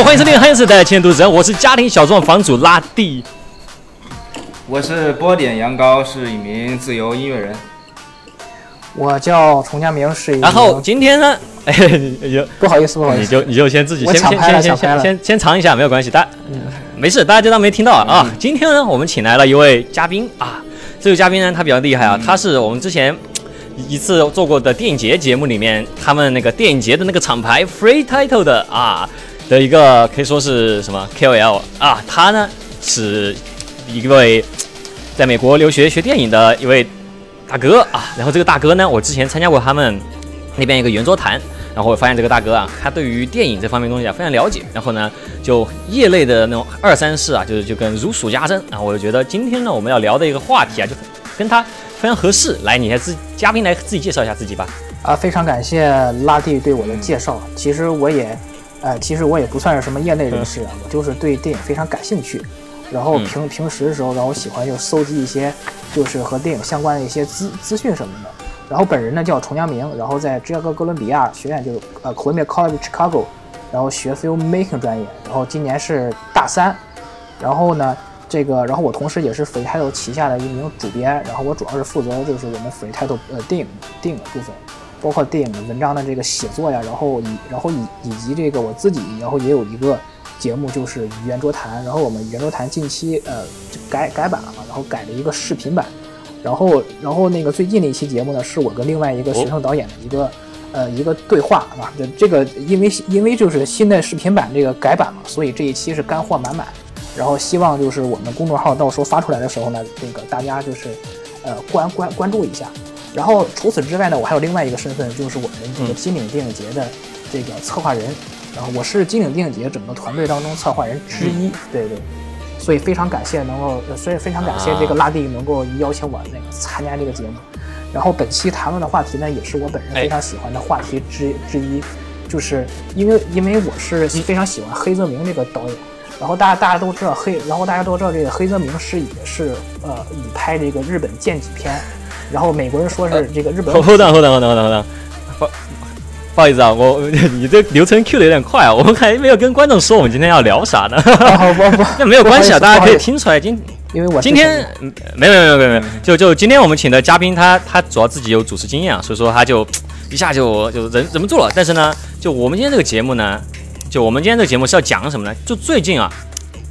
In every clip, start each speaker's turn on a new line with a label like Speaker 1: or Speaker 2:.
Speaker 1: 大家好，欢迎收听《黑色的前途者》，我是家庭小众房主拉蒂。
Speaker 2: 我是波点羊羔，是一名自由音乐人。
Speaker 3: 我叫崇江明，是一名。
Speaker 1: 然后今天呢，哎，你就
Speaker 3: 不好意思，不好意思，
Speaker 1: 你就你就先自己先先先先先先先尝一下，没有关系，大嗯没事，大家就当没听到啊。啊今天呢，我们请来了一位嘉宾啊，这位嘉宾呢，他比较厉害啊，他是我们之前。一次做过的电影节节目里面，他们那个电影节的那个厂牌 Free Title 的啊的一个可以说是什么 KOL 啊，他呢是一位在美国留学学电影的一位大哥啊，然后这个大哥呢，我之前参加过他们那边一个圆桌谈，然后我发现这个大哥啊，他对于电影这方面东西啊非常了解，然后呢，就业内的那种二三事啊，就是就跟如数家珍，啊我就觉得今天呢我们要聊的一个话题啊，就跟他非常合适。来，你还自嘉宾来自己介绍一下自己吧。
Speaker 3: 啊，非常感谢拉蒂对我的介绍。其实我也，呃，其实我也不算是什么业内人士啊，我就是对电影非常感兴趣。然后平平时的时候，然后我喜欢就搜集一些就是和电影相关的一些资资讯什么的。然后本人呢叫崇阳明，然后在芝加哥哥伦比亚学院就是呃 Columbia College Chicago，然后学 filmmaking 专业，然后今年是大三。然后呢，这个，然后我同时也是 Free Title 旗下的一名主编，然后我主要是负责就是我们 Free Title 呃电影电影的部分，包括电影的文章的这个写作呀，然后以然后以以及这个我自己，然后也有一个节目就是圆桌谈，然后我们圆桌谈近期呃就改改版了嘛，然后改了一个视频版，然后然后那个最近的一期节目呢，是我跟另外一个学生导演的一个。呃，一个对话啊，这这个因为因为就是新的视频版这个改版嘛，所以这一期是干货满满。然后希望就是我们公众号到时候发出来的时候呢，这个大家就是呃关关关注一下。然后除此之外呢，我还有另外一个身份，就是我们这个金岭电影节的这个策划人。然后我是金岭电影节整个团队当中策划人之一，对对。所以非常感谢能够，呃所以非常感谢这个拉蒂能够邀请我那个参加这个节目。然后本期谈论的话题呢，也是我本人非常喜欢的话题之之一，就是因为因为我是非常喜欢黑泽明这个导演，然后大家大家都知道黑，然后大家都知道这个黑泽明是也是呃以拍这个日本剑戟片，然后美国人说是这个日本
Speaker 1: 后后等后等后等后等后等，不不好意思啊，我 你这流程 Q 的有点快啊，我们还没有跟观众说我们今天要聊啥呢。
Speaker 3: 啊不不，
Speaker 1: 那没有关系啊，大家可以听出来今。
Speaker 3: 因为我是
Speaker 1: 今天没有没有没有没有，就就今天我们请的嘉宾他他主要自己有主持经验啊，所以说他就一下就就忍忍不住了。但是呢，就我们今天这个节目呢，就我们今天这个节目是要讲什么呢？就最近啊，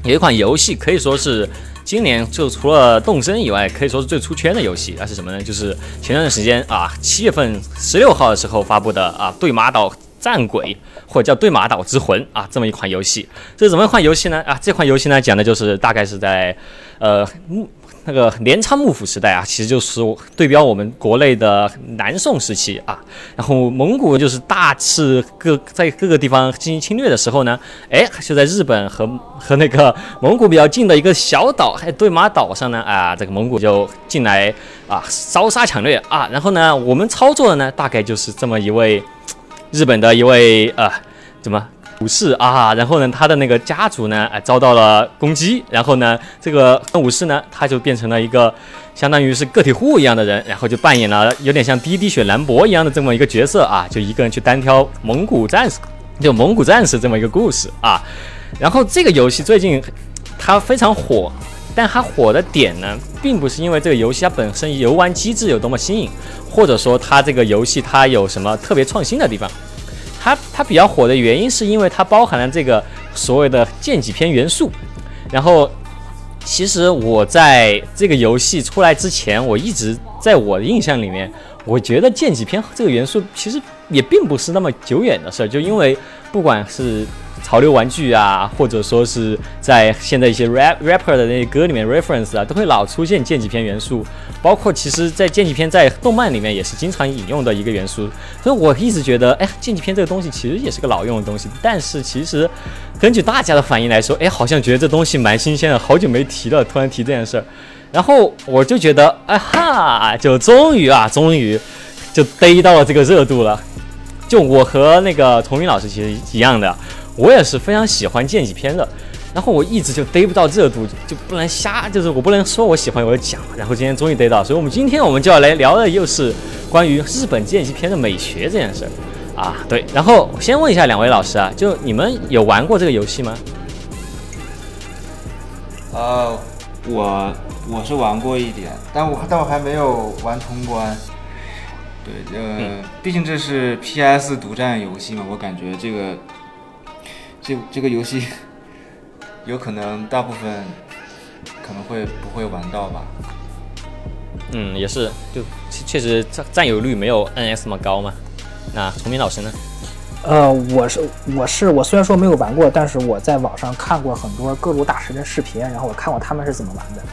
Speaker 1: 有一款游戏可以说是今年就除了动森以外，可以说是最出圈的游戏，那是什么呢？就是前段时间啊，七月份十六号的时候发布的啊，对马岛。战鬼或者叫对马岛之魂啊，这么一款游戏，这怎么一款游戏呢？啊，这款游戏呢讲的就是大概是在，呃那个镰仓幕府时代啊，其实就是对标我们国内的南宋时期啊。然后蒙古就是大肆各在各个地方进行侵略的时候呢，哎，就在日本和和那个蒙古比较近的一个小岛，还对马岛上呢啊，这个蒙古就进来啊烧杀抢掠啊。然后呢，我们操作的呢大概就是这么一位。日本的一位呃，怎么武士啊？然后呢，他的那个家族呢，哎，遭到了攻击。然后呢，这个武士呢，他就变成了一个相当于是个体户一样的人，然后就扮演了有点像滴滴血兰博一样的这么一个角色啊，就一个人去单挑蒙古战士，就蒙古战士这么一个故事啊。然后这个游戏最近它非常火，但它火的点呢，并不是因为这个游戏它本身游玩机制有多么新颖。或者说它这个游戏它有什么特别创新的地方？它它比较火的原因是因为它包含了这个所谓的剑戟篇元素。然后，其实我在这个游戏出来之前，我一直在我的印象里面，我觉得剑戟篇这个元素其实也并不是那么久远的事儿，就因为不管是潮流玩具啊，或者说是在现在一些 rap rapper 的那些歌里面 reference 啊，都会老出现剑戟片元素。包括其实，在剑戟片在动漫里面也是经常引用的一个元素，所以我一直觉得，哎，剑戟片这个东西其实也是个老用的东西。但是其实，根据大家的反应来说，哎，好像觉得这东西蛮新鲜的，好久没提了，突然提这件事儿，然后我就觉得，哎哈，就终于啊，终于就逮到了这个热度了。就我和那个童云老师其实一样的，我也是非常喜欢剑戟片的。然后我一直就逮不到热度，就不能瞎，就是我不能说我喜欢我就讲。然后今天终于逮到，所以我们今天我们就要来聊的又是关于日本剑戟片的美学这件事儿啊，对。然后先问一下两位老师啊，就你们有玩过这个游戏吗？
Speaker 2: 呃，我我是玩过一点，但我但我还没有玩通关。对，呃，毕竟这是 PS 独占游戏嘛，我感觉这个这这个游戏 有可能大部分可能会不会玩到吧。
Speaker 1: 嗯，也是，就确实占占有率没有 NS 那么高嘛。那崇明老师呢？
Speaker 3: 呃，我是我是我虽然说没有玩过，但是我在网上看过很多各路大神的视频，然后我看过他们是怎么玩的。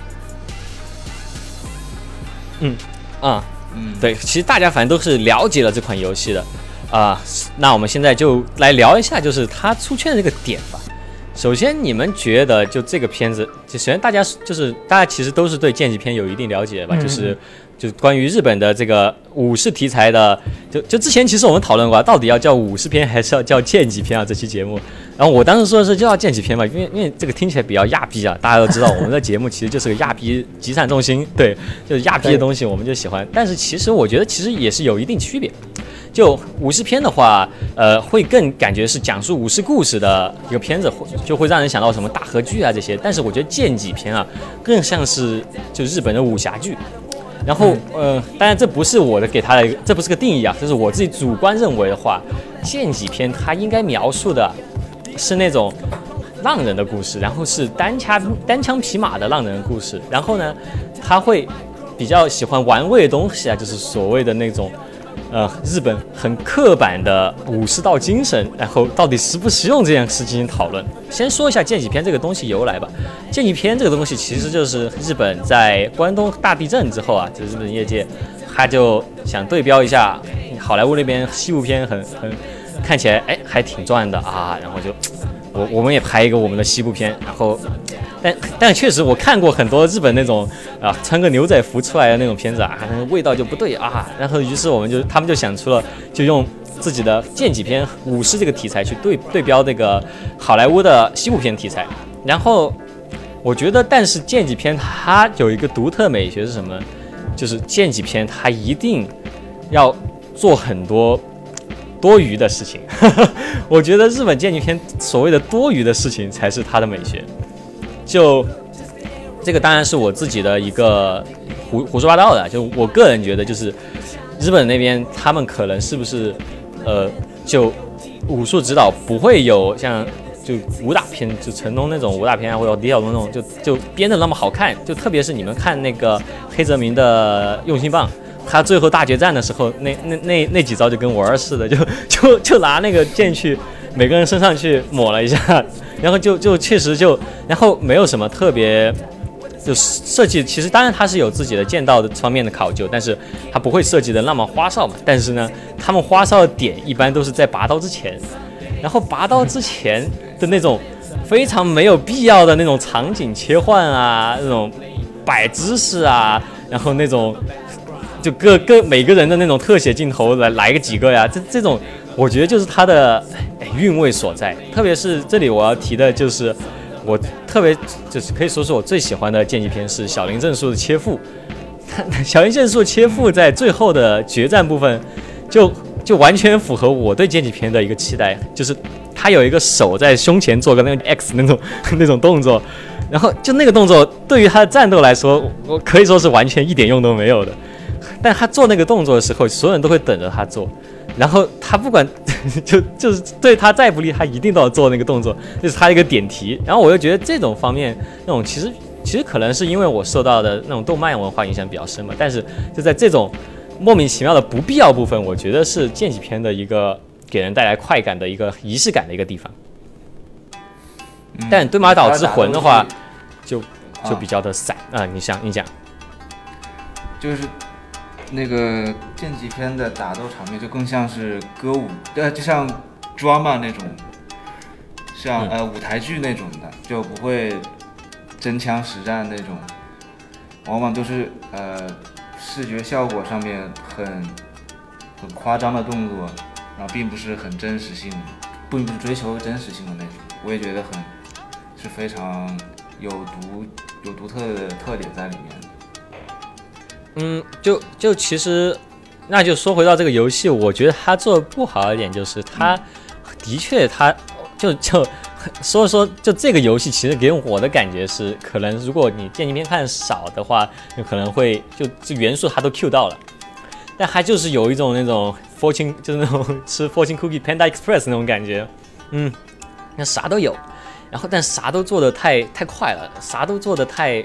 Speaker 1: 嗯，啊，嗯，对，其实大家反正都是了解了这款游戏的，啊，那我们现在就来聊一下，就是它出圈的这个点吧。首先，你们觉得就这个片子，就首先大家就是大家其实都是对剑戟片有一定了解吧，就是。就是关于日本的这个武士题材的，就就之前其实我们讨论过，到底要叫武士片还是要叫剑戟片啊？这期节目，然后我当时说的是就叫剑戟片嘛，因为因为这个听起来比较亚逼啊，大家都知道我们的节目其实就是个亚逼集散中心，对，就是亚逼的东西我们就喜欢。但是其实我觉得其实也是有一定区别，就武士片的话，呃，会更感觉是讲述武士故事的一个片子，会就会让人想到什么大和剧啊这些。但是我觉得剑戟片啊，更像是就日本的武侠剧。然后，呃，当然这不是我的给他的，这不是个定义啊，这是我自己主观认为的话，剑戟片它应该描述的是那种浪人的故事，然后是单枪单枪匹马的浪人的故事，然后呢，他会比较喜欢玩味的东西啊，就是所谓的那种。呃，日本很刻板的武士道精神，然后到底实不实用这件事进行讨论。先说一下剑戟片这个东西由来吧。剑戟片这个东西其实就是日本在关东大地震之后啊，就是日本业界他就想对标一下好莱坞那边西部片，很很看起来哎还挺赚的啊，然后就我我们也拍一个我们的西部片，然后。但但确实，我看过很多日本那种啊，穿个牛仔服出来的那种片子啊，那个味道就不对啊。然后于是我们就他们就想出了，就用自己的剑戟片武士这个题材去对对标这个好莱坞的西部片题材。然后我觉得，但是剑戟片它有一个独特美学是什么？就是剑戟片它一定要做很多多余的事情。我觉得日本剑戟片所谓的多余的事情才是它的美学。就这个当然是我自己的一个胡胡说八道的，就我个人觉得，就是日本那边他们可能是不是呃，就武术指导不会有像就武打片，就成龙那种武打片啊，或者李小龙那种，就就编的那么好看。就特别是你们看那个黑泽明的用心棒，他最后大决战的时候，那那那那几招就跟玩儿似的，就就就拿那个剑去每个人身上去抹了一下。然后就就确实就，然后没有什么特别，就设计其实当然它是有自己的剑道的方面的考究，但是它不会设计的那么花哨嘛。但是呢，他们花哨的点一般都是在拔刀之前，然后拔刀之前的那种非常没有必要的那种场景切换啊，那种摆姿势啊，然后那种就各各每个人的那种特写镜头来来个几个呀，这这种。我觉得就是它的韵味所在，特别是这里我要提的就是，我特别就是可以说是我最喜欢的剑戟片是小林正树的切腹。小林正树切腹在最后的决战部分，就就完全符合我对剑戟片的一个期待，就是他有一个手在胸前做个那个 X 那种 那种动作，然后就那个动作对于他的战斗来说，我可以说是完全一点用都没有的。但他做那个动作的时候，所有人都会等着他做。然后他不管，就就是对他再不利，他一定都要做那个动作，这是他一个点题。然后我又觉得这种方面，那种其实其实可能是因为我受到的那种动漫文化影响比较深嘛。但是就在这种莫名其妙的不必要部分，我觉得是剑戟片的一个给人带来快感的一个仪式感的一个地方。但对马岛之魂的话，就就比较的散啊。你想，你讲，
Speaker 2: 就是。那个剑戟片的打斗场面就更像是歌舞，呃，就像 drama 那种，像呃舞台剧那种的，就不会真枪实战那种，往往都是呃视觉效果上面很很夸张的动作，然后并不是很真实性，不追求真实性的那种。我也觉得很是非常有独有独特的特点在里面。
Speaker 1: 嗯，就就其实，那就说回到这个游戏，我觉得它做的不好一点就是它的确它就就。所以 说，就这个游戏，其实给我的感觉是，可能如果你电竞片看少的话，有可能会就这元素它都 Q 到了，但它就是有一种那种 fortune，就是那种 吃 fortune cookie Panda Express 那种感觉，嗯，那啥都有，然后但啥都做的太太快了，啥都做的太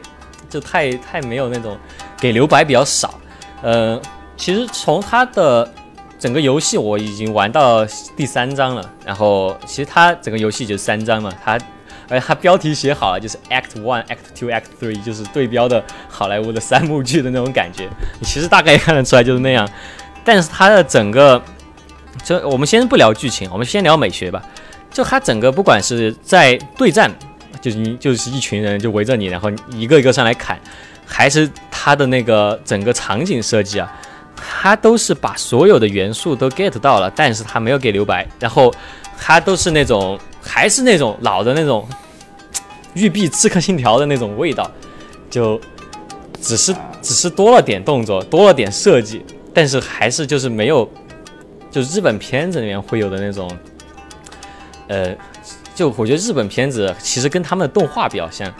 Speaker 1: 就太太没有那种给留白比较少，呃，其实从它的。整个游戏我已经玩到第三章了，然后其实它整个游戏就三章嘛，它而且它标题写好了，就是 Act One、Act Two、Act Three，就是对标的好莱坞的三幕剧的那种感觉。你其实大概也看得出来就是那样，但是它的整个，就我们先不聊剧情，我们先聊美学吧。就它整个不管是在对战，就是你就是一群人就围着你，然后一个一个上来砍，还是他的那个整个场景设计啊。他都是把所有的元素都 get 到了，但是他没有给留白，然后他都是那种还是那种老的那种玉璧刺客信条的那种味道，就只是只是多了点动作，多了点设计，但是还是就是没有，就日本片子里面会有的那种，呃，就我觉得日本片子其实跟他们的动画比较像，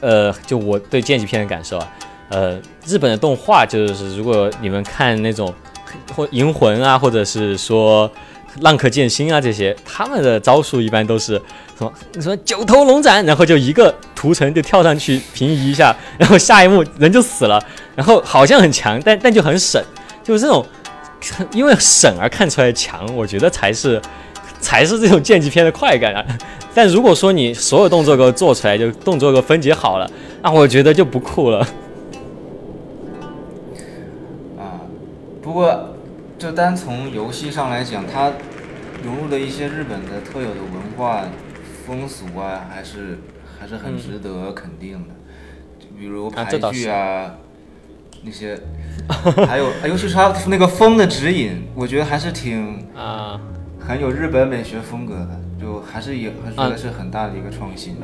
Speaker 1: 呃，就我对剑戟片的感受啊。呃，日本的动画就是，如果你们看那种或银魂啊，或者是说浪客剑心啊这些，他们的招数一般都是什么什么九头龙斩，然后就一个屠城就跳上去平移一下，然后下一幕人就死了，然后好像很强，但但就很省，就是这种因为省而看出来强，我觉得才是才是这种剑戟片的快感啊。但如果说你所有动作都做出来，就动作都分解好了，那我觉得就不酷了。
Speaker 2: 啊不过，就单从游戏上来讲，它融入了一些日本的特有的文化风俗啊，还是还是很值得肯定的。就比如牌剧啊，那些，还有尤其是它那个风的指引，我觉得还是挺
Speaker 1: 啊，
Speaker 2: 很有日本美学风格的，就还是有还觉得是很大的一个创新。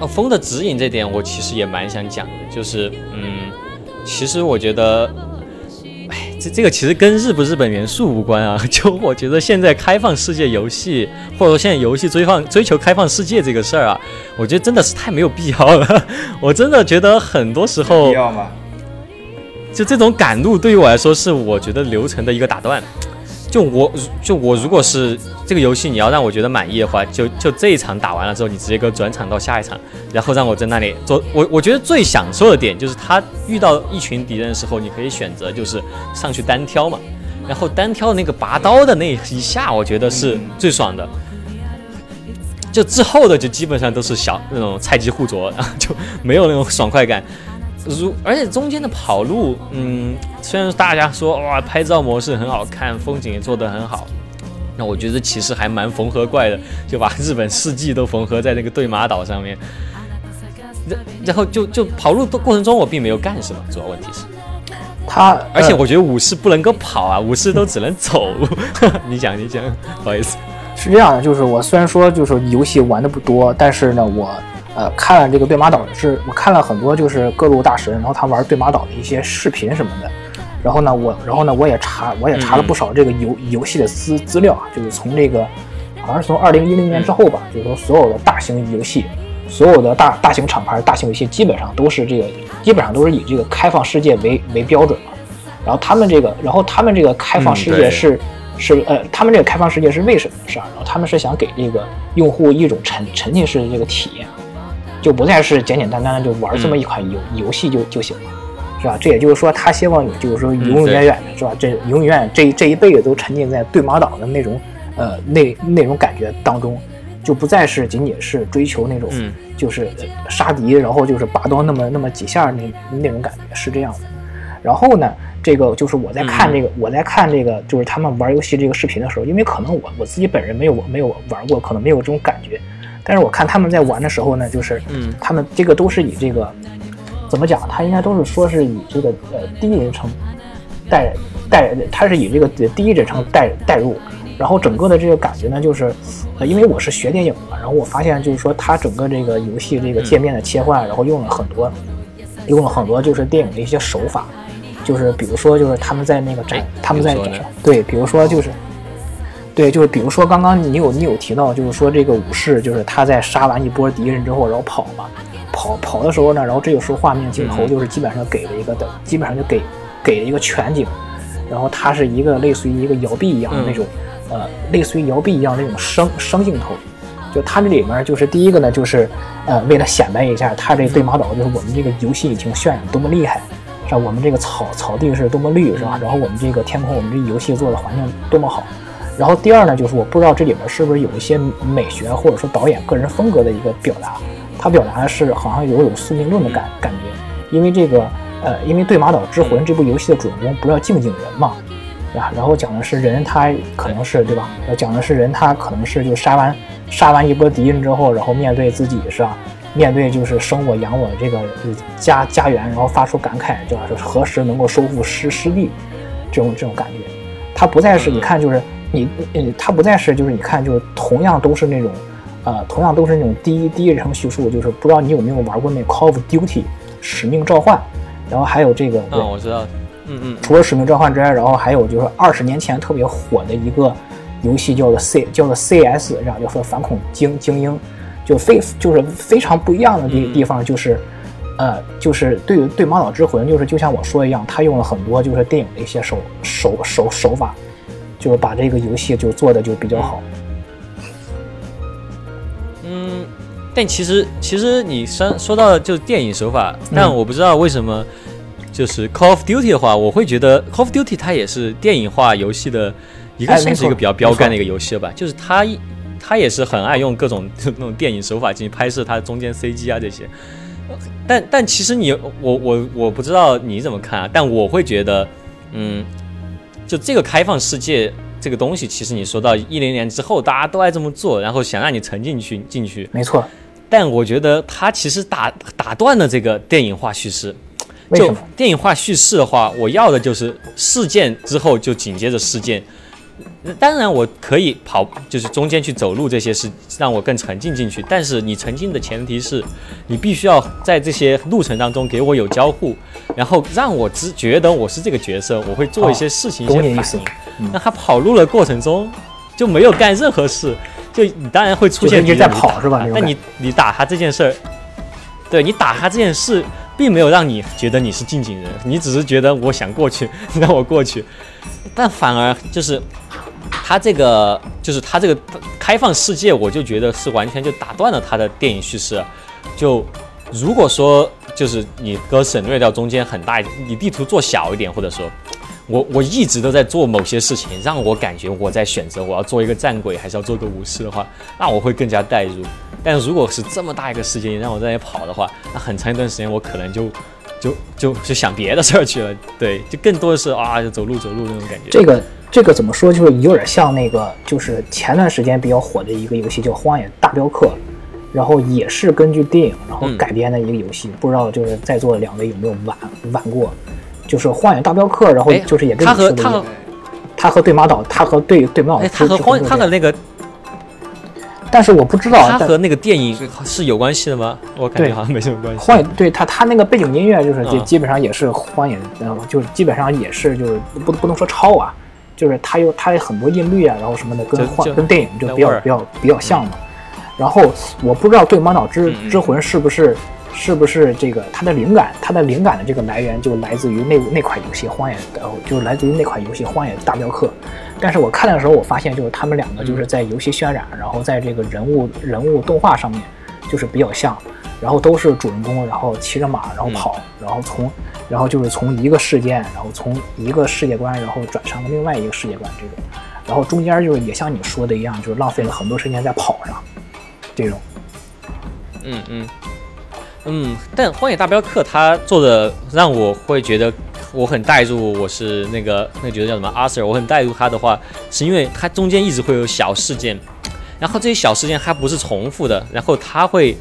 Speaker 1: 哦，风的指引这点我其实也蛮想讲的，就是嗯，其实我觉得。哎这这个其实跟日不日本元素无关啊，就我觉得现在开放世界游戏，或者说现在游戏追放追求开放世界这个事儿啊，我觉得真的是太没有必要了。我真的觉得很多时候，就这种赶路对于我来说是我觉得流程的一个打断。就我就我如果是这个游戏，你要让我觉得满意的话，就就这一场打完了之后，你直接给我转场到下一场，然后让我在那里做。我我觉得最享受的点就是他遇到一群敌人的时候，你可以选择就是上去单挑嘛，然后单挑那个拔刀的那一下，我觉得是最爽的。就之后的就基本上都是小那种菜鸡互啄，然 后就没有那种爽快感。如而且中间的跑路，嗯，虽然大家说哇拍照模式很好看，风景也做得很好，那我觉得其实还蛮缝合怪的，就把日本四季都缝合在那个对马岛上面，然然后就就跑路的过程中我并没有干什么，主要问题是，
Speaker 3: 他
Speaker 1: 而且我觉得武士不能够跑啊，武士都只能走，你讲你讲，不好意思，
Speaker 3: 是这样的，就是我虽然说就是游戏玩的不多，但是呢我。呃，看了这个对马岛是，我看了很多就是各路大神，然后他玩对马岛的一些视频什么的。然后呢，我，然后呢，我也查，我也查了不少这个游游戏的资资料啊，就是从这个，好像是从二零一零年之后吧，就是说所有的大型游戏，所有的大大型厂牌大型游戏基本上都是这个，基本上都是以这个开放世界为为标准嘛。然后他们这个，然后他们这个开放世界是是呃，他们这个开放世界是为什么是啊？然后他们是想给这个用户一种沉沉浸式的这个体验。就不再是简简单单的就玩这么一款游游戏就就行了，是吧？这也就是说，他希望你就是说永永远远的是吧？这永远这这一辈子都沉浸在对马岛的那种呃那那种感觉当中，就不再是仅仅是追求那种就是杀敌，然后就是拔刀那么那么几下那那种感觉是这样的。然后呢，这个就是我在看这个我在看这个就是他们玩游戏这个视频的时候，因为可能我我自己本人没有没有玩过，可能没有这种感觉。但是我看他们在玩的时候呢，就是，嗯，他们这个都是以这个，怎么讲？他应该都是说是以这个呃第一人称带带，他是以这个第一人称带带入，然后整个的这个感觉呢，就是，呃，因为我是学电影的，然后我发现就是说，他整个这个游戏这个界面的切换，然后用了很多，用了很多就是电影的一些手法，就是比如说就是他们在那个展
Speaker 1: 哎，
Speaker 3: 他们在
Speaker 1: 比如说呢
Speaker 3: 对，比如说就是。对，就是比如说刚刚你有你有提到，就是说这个武士，就是他在杀完一波敌人之后，然后跑嘛，跑跑的时候呢，然后这个时候画面镜头
Speaker 1: 嗯
Speaker 3: 就是基本上给了一个的，基本上就给给了一个全景，然后它是一个类似于一个摇臂一样的那种，呃，类似于摇臂一样的那种声声镜头。就它这里面就是第一个呢，就是呃，为了显摆一下它这对马岛就是我们这个游戏已经渲染多么厉害，是吧？我们这个草草地是多么绿，是吧？然后我们这个天空，我们这游戏做的环境多么好。然后第二呢，就是我不知道这里面是不是有一些美学或者说导演个人风格的一个表达，他表达的是好像有一种宿命论的感感觉，因为这个呃，因为《对马岛之魂》这部游戏的主人公不是叫静静人嘛，对吧？然后讲的是人他可能是对吧？讲的是人他可能是就杀完杀完一波敌人之后，然后面对自己是吧？面对就是生我养我这个家家园，然后发出感慨，就是何时能够收复失失地，这种这种感觉。它不再是你看就是你呃，它不再是就是你看就是同样都是那种，呃，同样都是那种第一第一人称叙述，就是不知道你有没有玩过那 Call of Duty 使命召唤，然后还有这个对
Speaker 1: 嗯，我知道，嗯嗯，
Speaker 3: 除了使命召唤之外，然后还有就是二十年前特别火的一个游戏叫做 C 叫做 CS，然后就说反恐精精英，就非就是非常不一样的地
Speaker 1: 嗯。
Speaker 3: 地方就是，呃，就是对于对马岛之魂，就是就像我说一样，他用了很多就是电影的一些手手手手法，就是把这个游戏就做的就比较好。
Speaker 1: 嗯，但其实其实你说说到就是电影手法，
Speaker 3: 嗯
Speaker 1: 但我不知道为什么，就是 Call of Duty 的话，我会觉得 Call of Duty 它也是电影化游戏的一个算是一个比较标杆的一个游戏了吧，就是它一它也是很爱用各种 那种电影手法进行拍摄它中间 CG 啊这些。但但其实你我我我不知道你怎么看啊，但我会觉得，嗯，就这个开放世界这个东西，其实你说到一零年之后，大家都爱这么做，然后想让你沉进去进去，
Speaker 3: 没错，
Speaker 1: 但我觉得它其实打打断了这个电影化叙事。就？电影化叙事的话，我要的就是事件之后就紧接着事件。当然，我可以跑，就是中间去走路这些是让我更沉浸进去。但是你沉浸的前提是，你必须要在这些路程当中给我有交互，然后让我只觉得我是这个角色，我会做一些事情、一些反应。那他跑路的过程中就没有干任何事，就你当然会出现你打
Speaker 3: 跑是吧
Speaker 1: 但
Speaker 3: 那
Speaker 1: 你你打他这件事儿，对你打他这件事，并没有让你觉得你是近景人，你只是觉得我想过去，让我过去，但反而就是他这个就是他这个开放世界，我就觉得是完全就打断了他的电影叙事。就如果说就是你给我省略掉中间很大，你地图做小一点，或者说我我一直都在做某些事情，让我感觉我在选择我要做一个战鬼还是要做个武士的话，那我会更加代入。但如果是这么大一个世界让我在那里跑的话，那很长一段时间我可能就就就就想别的事儿去了。对，就更多的是啊，就走路走路那种感觉。
Speaker 3: 这个这个怎么说？就是有点像那个，就是前段时间比较火的一个游戏叫《荒野大镖客》，然后也是根据电影然后
Speaker 1: 嗯
Speaker 3: 改编的一个游戏。不知道就是在座的两位有没有玩玩过？就是《荒野大镖客》，然后
Speaker 1: 哎
Speaker 3: 就是也跟
Speaker 1: 他和他和，
Speaker 3: 他和对马岛，他和对对马岛
Speaker 1: 他和荒他和那个
Speaker 3: 但是我不知道，但
Speaker 1: 他和那个电影
Speaker 2: 是
Speaker 1: 是有关系的吗？我感觉好像没什么关系。
Speaker 3: 荒野对他他那个背景音乐就是基
Speaker 1: 嗯
Speaker 3: 基本上也是荒野，然后就是基本上也是就是不不能说抄啊，就是他有他有很多音律啊，然后什么的跟荒跟电影就比较比较比较像嘛。然后我不知道对马岛之之魂是不是是不是这个它的灵感，它的灵感的这个来源就来自于那那款游戏《荒野》，呃，就是来自于那款游戏《荒野大镖客》。但是我看的时候，我发现就是他们两个就是在游戏渲染，然后在这个人物人物动画上面就是比较像，然后都是主人公，然后骑着马，然后跑，然后从然后就是从一个事件，然后从一个世界观，然后转向了另外一个世界观这种，然后中间就是也像你说的一样，就是浪费了很多时间在跑上，这种。
Speaker 1: 嗯嗯嗯，但《荒野大镖客》他做的让我会觉得我很带入，我是那个那个角色叫什么阿 Sir，我很带入他的话，是因为他中间一直会有小事件，然后这些小事件它不是重复的，然后他会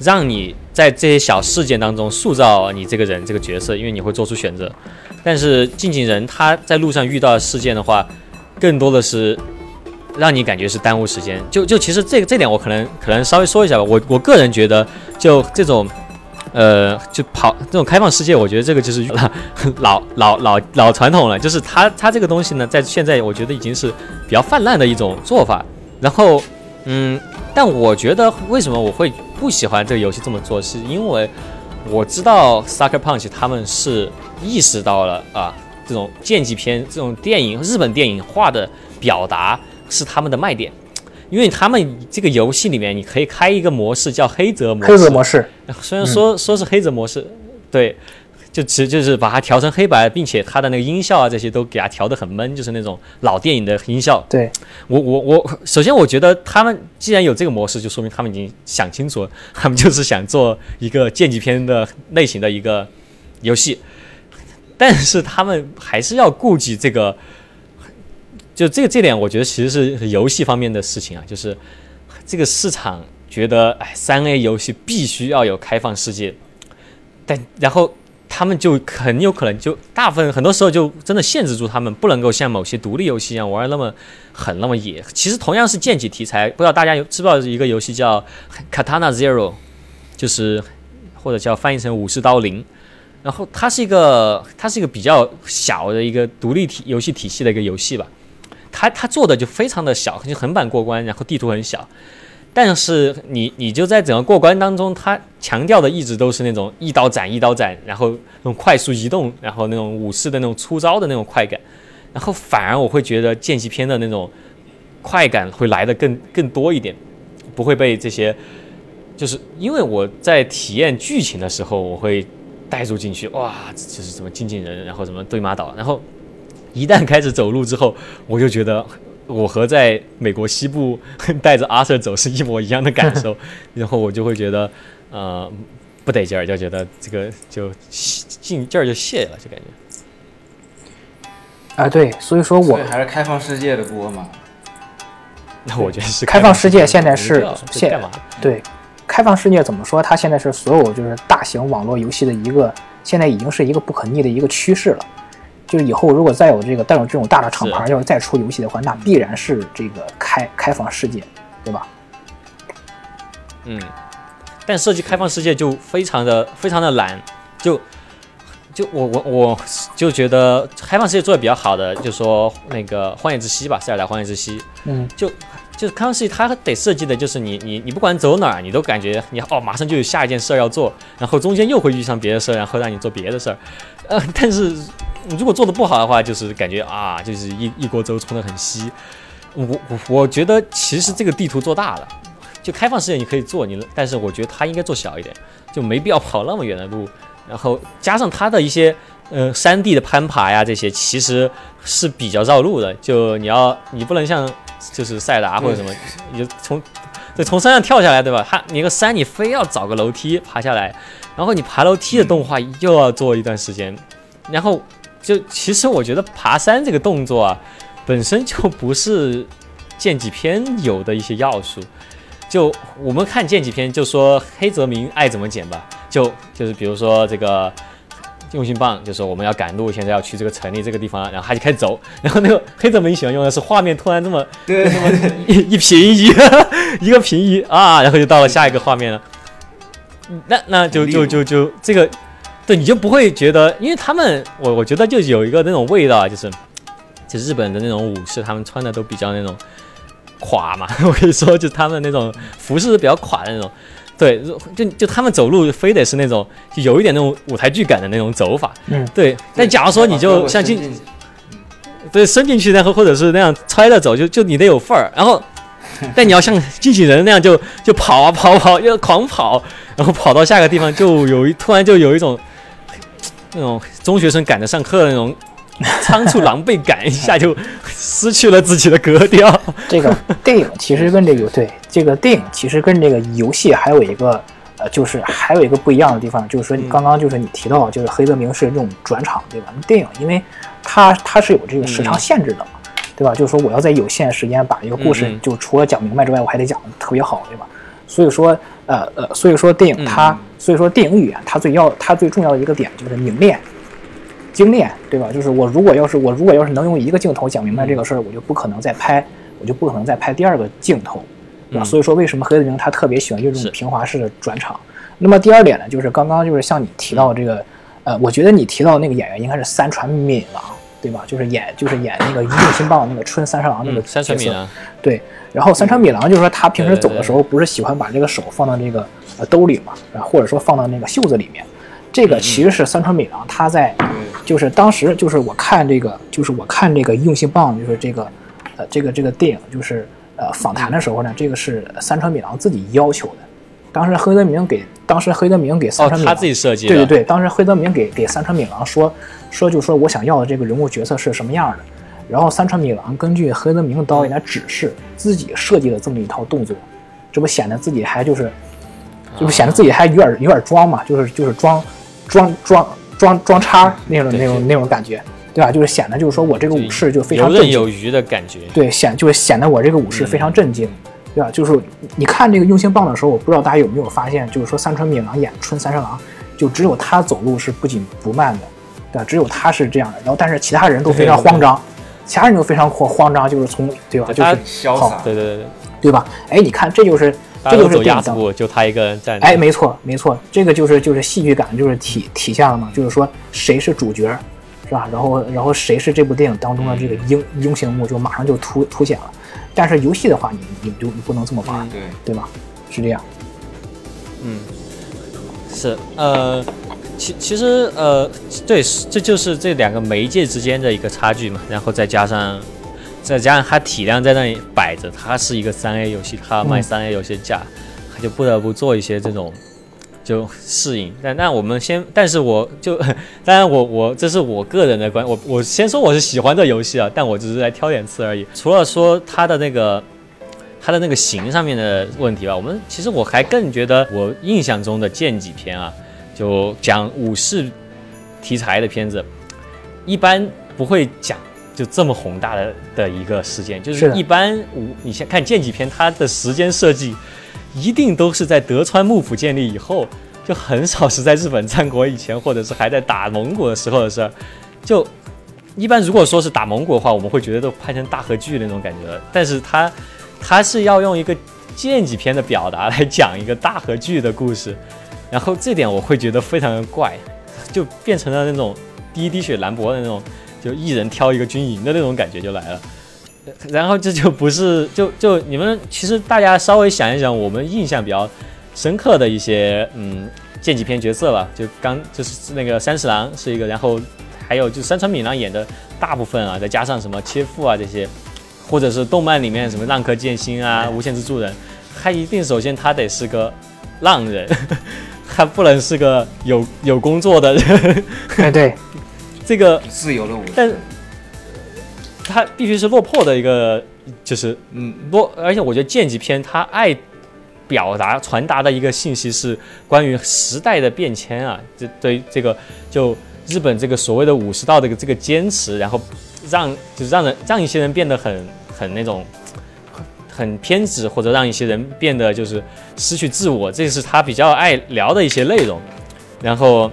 Speaker 1: 让你在这些小事件当中塑造你这个人这个角色，因为你会做出选择。但是近景人他在路上遇到事件的话，更多的是让你感觉是耽误时间。就就其实这个这点我可能可能稍微说一下吧。我我个人觉得，就这种呃，就跑这种开放世界，我觉得这个就是 老老老老传统了，就是它它这个东西呢，在现在我觉得已经是比较泛滥的一种做法。然后，嗯，但我觉得为什么我会不喜欢这个游戏这么做，是因为我知道 Sucker Punch 他们是意识到了啊，这种剑戟片、这种电影、日本电影化的表达是他们的卖点。因为他们这个游戏里面，你可以开一个模式叫黑泽模式。
Speaker 3: 黑泽模式，
Speaker 1: 虽然说说是黑泽模式，对，就其实就是把它调成黑白，并且它的那个音效啊这些都给它调得很闷，就是那种老电影的音效。
Speaker 3: 对
Speaker 1: 我我我，首先我觉得他们既然有这个模式，就说明他们已经想清楚了，他们就是想做一个剑戟片的类型的一个游戏，但是他们还是要顾及这个。就这个这点，我觉得其实是游戏方面的事情啊，就是这个市场觉得，哎，三 A 游戏必须要有开放世界，但然后他们就很有可能就大部分很多时候就真的限制住他们，不能够像某些独立游戏一样玩那么狠那么野。其实同样是剑戟题材，不知道大家有知不知道一个游戏叫 Katana Zero，就是或者叫翻译成武士刀零，然后它是一个它是一个比较小的一个独立体游戏体系的一个游戏吧。他他做的就非常的小，就横版过关，然后地图很小，但是你你就在整个过关当中，他强调的一直都是那种一刀斩一刀斩，然后那种快速移动，然后那种武士的那种出招的那种快感，然后反而我会觉得间隙片的那种快感会来的更更多一点，不会被这些，就是因为我在体验剧情的时候，我会带入进去，哇，就是什么精尽人，然后什么对马岛，然后。一旦开始走路之后，我就觉得我和在美国西部 带着阿 Sir 走是一模一样的感受，然后我就会觉得，呃，不得劲儿，就觉得这个就劲劲儿就泄了，就感觉。
Speaker 3: 啊，对，所以说我
Speaker 2: 还是开放世界的锅嘛。
Speaker 1: 那我觉得是
Speaker 3: 开放世界现在是现
Speaker 1: 干嘛？
Speaker 3: 对，开放世界怎么说？它现在是所有就是大型网络游戏的一个，现在已经是一个不可逆的一个趋势了。就是以后如果再有这个带有这种大的厂牌，要是再出游戏的话，那必然是这个开开放世界，对吧？
Speaker 1: 嗯，但设计开放世界就非常的非常的难，就就我我我就觉得开放世界做的比较好的，就说那个荒野之息吧，塞尔达荒野之息，
Speaker 3: 嗯，
Speaker 1: 就就是开放世界它得设计的就是你你你不管走哪儿，你都感觉你哦马上就有下一件事儿要做，然后中间又会遇上别的事儿，然后让你做别的事儿，呃，但是。如果做的不好的话，就是感觉啊，就是一一锅粥冲得很稀。我我我觉得其实这个地图做大了，就开放世界你可以做你，但是我觉得它应该做小一点，就没必要跑那么远的路。然后加上它的一些呃山地的攀爬呀这些，其实是比较绕路的。就你要你不能像就是塞达或者什么，你就从对从山上跳下来对吧？它你个山你非要找个楼梯爬下来，然后你爬楼梯的动画又要做一段时间，然后。就其实我觉得爬山这个动作啊，本身就不是剑戟篇有的一些要素。就我们看剑戟篇，就说黑泽明爱怎么剪吧。就就是比如说这个用心棒，就是我们要赶路，现在要去这个城里这个地方，然后他就开始走。然后那个黑泽明喜欢用的是画面突然这么
Speaker 2: 对
Speaker 1: 这么一一平移，一个平移啊，然后就到了下一个画面了。那那就就就就这个。对，你就不会觉得，因为他们，我我觉得就有一个那种味道，就是，就日本的那种武士，他们穿的都比较那种垮嘛。我跟你说，就他们那种服饰是比较垮的那种。对，就就他们走路非得是那种，就有一点那种舞台剧感的那种走法。
Speaker 3: 嗯。
Speaker 1: 对，但假如说你就像进，对，伸进去，然后或者是那样揣着走，就就你得有范儿。然后，但你要像机器人那样，就就跑啊跑跑，要狂跑，然后跑到下个地方，就有一突然就有一种。那种中学生赶着上课的那种仓促狼狈感，一下就失去了自己的格调。
Speaker 3: 这个电影其实跟这个对这个电影其实跟这个游戏还有一个呃，就是还有一个不一样的地方，就是说你刚刚就是你提到，就是黑泽明是这种转场，对吧？那电影因为它它是有这个时长限制的嘛，对吧？就是说我要在有限时间把一个故事就除了讲明白之外，我还得讲的特别好，对吧？所以说，呃呃，所以说电影它，所以说电影语言它最要它最重要的一个点就是凝练、精炼，对吧？就是我如果要是我如果要是能用一个镜头讲明白这个事儿，我就不可能再拍，我就不可能再拍第二个镜头，对吧？所以说为什么黑泽明他特别喜欢用这种平滑式的转场，那么第二点呢，就是刚刚就是像你提到这个，呃，我觉得你提到那个演员应该是三船敏郎，对吧？就是演就是演那个《用心棒》那个春三十郎那个
Speaker 1: 嗯，三川
Speaker 3: 角色。
Speaker 1: 敏郎，
Speaker 3: 对，然后三川米郎就是说他平时走的时候不是喜欢把这个手放到这个呃兜里嘛，啊，或者说放到那个袖子里面。这个其实是三川米郎他在，就是当时就是我看这个，就是我看这个用心棒，就是这个，呃，这个这个电影，就是呃访谈的时候呢，这个是三川米郎自己要求的。当时黑泽明给，当时黑泽明给三
Speaker 1: 哦，
Speaker 3: 川敏郎，
Speaker 1: 他自己设计的，
Speaker 3: 对对对，当时黑泽明给给三川米郎说说，就说我想要的这个人物角色是什么样的，然后三川米郎根据黑泽明导演的指示，自己设计了这么一套动作，这不显得自己还就是，就不显得自己还有点有点装嘛，就是就是装装装装装叉那种那种那种感觉，对吧？就是显得就是说我这个武士就非常
Speaker 1: 游
Speaker 3: 正经，
Speaker 1: 刃有余的感觉。
Speaker 3: 对，显就是显得我这个武士非常震惊，对吧？就是你看这个用心棒的时候，我不知道大家有没有发现，就是说三川敏郎演春三十郎，就只有他走路是不紧不慢的，对吧？只有他是这样的，然后但是其他人都非常慌张，其他人都非常慌慌张，就是从对吧？就是好
Speaker 2: 潇洒，
Speaker 1: 对对对对，
Speaker 3: 对吧？哎，你看这就是这就是电影
Speaker 1: 就他一个人站着。
Speaker 3: 哎，没错，没错，这个就是就是戏剧感，就是体体现了嘛，就是说谁是主角，是吧？然后然后谁是这部电影当中的这个英英雄人物，就马上就凸凸显了。但是游戏的话，你你就你不能这么玩，
Speaker 2: 对，
Speaker 3: 对吧？是这样。
Speaker 1: 嗯，是呃，其其实呃，对，这就是这两个媒介之间的一个差距嘛。然后再加上再加上它体量在那里摆着，它是一个三 A 游戏，它卖
Speaker 3: 嗯
Speaker 1: 三 A 游戏的价，它就不得不做一些这种。就适应，但那我们先，但是我就，当然我我这是我个人的观，我我先说我是喜欢这游戏啊，但我只是来挑点刺而已。除了说它的那个它的那个形上面的问题吧，我们其实我还更觉得我印象中的剑戟篇啊，就讲武士题材的片子，一般不会讲就这么宏大的的一个事件，就是一般武你先看剑戟片，它的时间设计一定都是在德川幕府建立以后，就很少是在日本战国以前，或者是还在打蒙古的时候的事儿，就。一般如果说是打蒙古的话，我们会觉得都拍成大合剧那种感觉了。但是它，它是要用一个剑戟片的表达来讲一个大合剧的故事，然后这点我会觉得非常的怪，就变成了那种第一滴血兰博的那种，就一人挑一个军营的那种感觉就来了。然后这就不是就就你们其实大家稍微想一想，我们印象比较深刻的一些嗯剑戟片角色吧，就刚就是那个三十郎是一个，然后还有就是山川敏郎演的大部分啊，再加上什么切腹啊这些，或者是动漫里面什么浪客剑心啊、无限之助人，他一定首先他得是个浪人，他不能是个有有工作的人，
Speaker 3: 哎，对，
Speaker 1: 这个
Speaker 2: 自由的武
Speaker 1: 但
Speaker 2: 士，
Speaker 1: 他必须是落魄的一个，就是
Speaker 2: 嗯，
Speaker 1: 落，而且我觉得剑戟片他爱表达传达的一个信息是关于时代的变迁啊，这对这个就日本这个所谓的武士道的这个坚持，然后让就是让人让一些人变得很很那种很偏执，或者让一些人变得就是失去自我，这是他比较爱聊的一些内容。然后，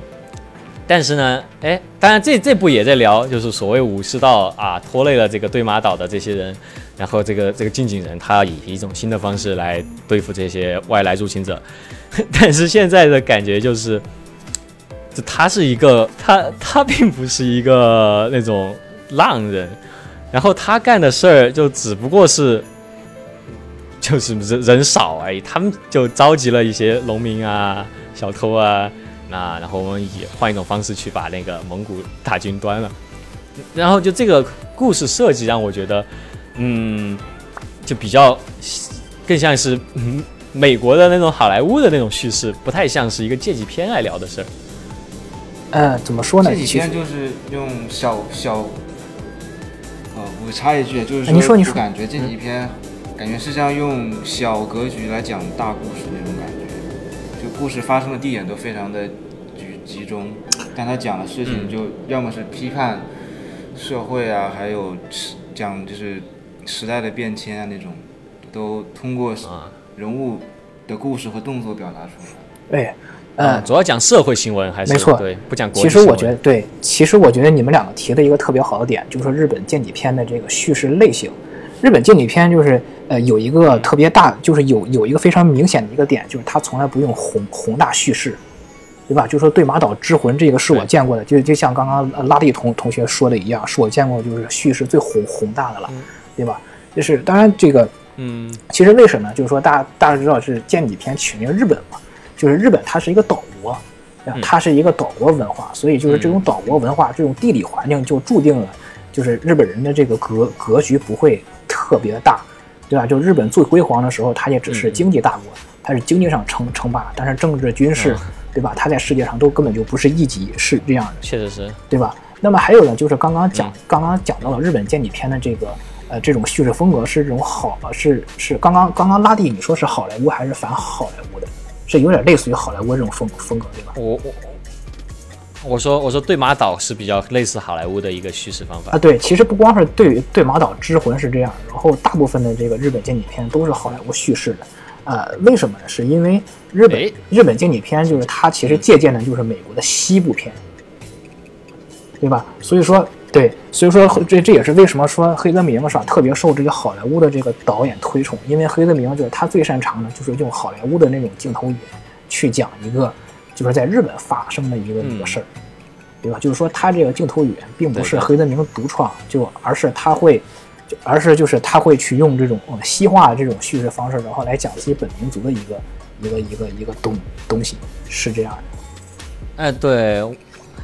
Speaker 1: 但是呢，哎，当然这这部也在聊，就是所谓武士道啊，拖累了这个对马岛的这些人，然后这个这个近景人他以一种新的方式来对付这些外来入侵者，但是现在的感觉就是，就他是一个他他并不是一个那种浪人，然后他干的事儿就只不过是。就是人人少而已，他们就召集了一些农民啊、小偷啊，那然后我们以换一种方式去把那个蒙古大军端了。然后就这个故事设计让我觉得，嗯，就比较更像是嗯美国的那种好莱坞的那种叙事，不太像是一个借纪片爱聊的事儿。
Speaker 3: 呃，怎么说呢？
Speaker 2: 这几
Speaker 3: 其实
Speaker 2: 天就是用小小，呃，我插一句，就是
Speaker 3: 哎你说你
Speaker 2: 感觉这几篇，感觉是像用小格局来讲大故事那种感觉，就故事发生的地点都非常的集集中，但他讲的事情
Speaker 1: 嗯
Speaker 2: 就要么是批判社会啊，还有时讲就是时代的变迁啊那种，都通过
Speaker 1: 啊
Speaker 2: 人物的故事和动作表达出来。
Speaker 3: 对，呃，
Speaker 1: 主要讲社会新闻还是
Speaker 3: 没错
Speaker 1: 对，不讲国际
Speaker 3: 其实。我觉得对，其实我觉得你们两个提的一个特别好的点，就是说日本间谍片的这个叙事类型，日本竞技片就是呃有一个特别大，就是有有一个非常明显的一个点，就是它从来不用宏宏大叙事，对吧？就说《对马岛之魂》这个是我见过的，就就像刚刚呃拉蒂同同学说的一样，是我见过就是叙事最宏宏大的了，对吧？就是当然这个
Speaker 1: 嗯
Speaker 3: 其实为什么呢？就是说大家大家知道是剑戟片取名日本嘛，就是日本它是一个岛国，它是一个岛国文化，所以就是这种岛国文化，这种地理环境就注定了，就是日本人的这个格格局不会特别的大，对吧？就日本最辉煌的时候，它也只是经济大国，它是经济上称称霸，但是政治军事
Speaker 1: 嗯，
Speaker 3: 对吧？它在世界上都根本就不是一级，是这样的。
Speaker 1: 确实是，
Speaker 3: 对吧？那么还有呢，就是刚刚讲、
Speaker 1: 嗯
Speaker 3: 刚刚讲到了日本间谍片的这个呃这种叙事风格是这种好呃是是刚刚刚刚拉蒂你说是好莱坞还是反好莱坞的？是有点类似于好莱坞这种风风格对吧？
Speaker 1: 我我我说我说对马岛是比较类似好莱坞的一个叙事方法
Speaker 3: 啊，，对，其实不光是对对马岛之魂是这样，然后大部分的这个日本经典片都是好莱坞叙事的。呃，为什么呢？是因为日本
Speaker 1: 哎
Speaker 3: 日本经典片就是它其实借鉴的就是美国的西部片，对吧？所以说，对，所以说这这也是为什么说黑泽明是吧，特别受这个好莱坞的这个导演推崇，因为黑泽明就是他最擅长的就是用好莱坞的那种镜头语言去讲一个就是在日本发生的一个一个
Speaker 1: 嗯
Speaker 3: 事儿。对吧？就是说，他这个镜头语言并不是黑泽明独创，就而是他会，就而是就是他会去用这种呃西化的这种叙事方式，然后来讲自己本民族的一个一个一个一个东东西，是这样的。
Speaker 1: 哎对，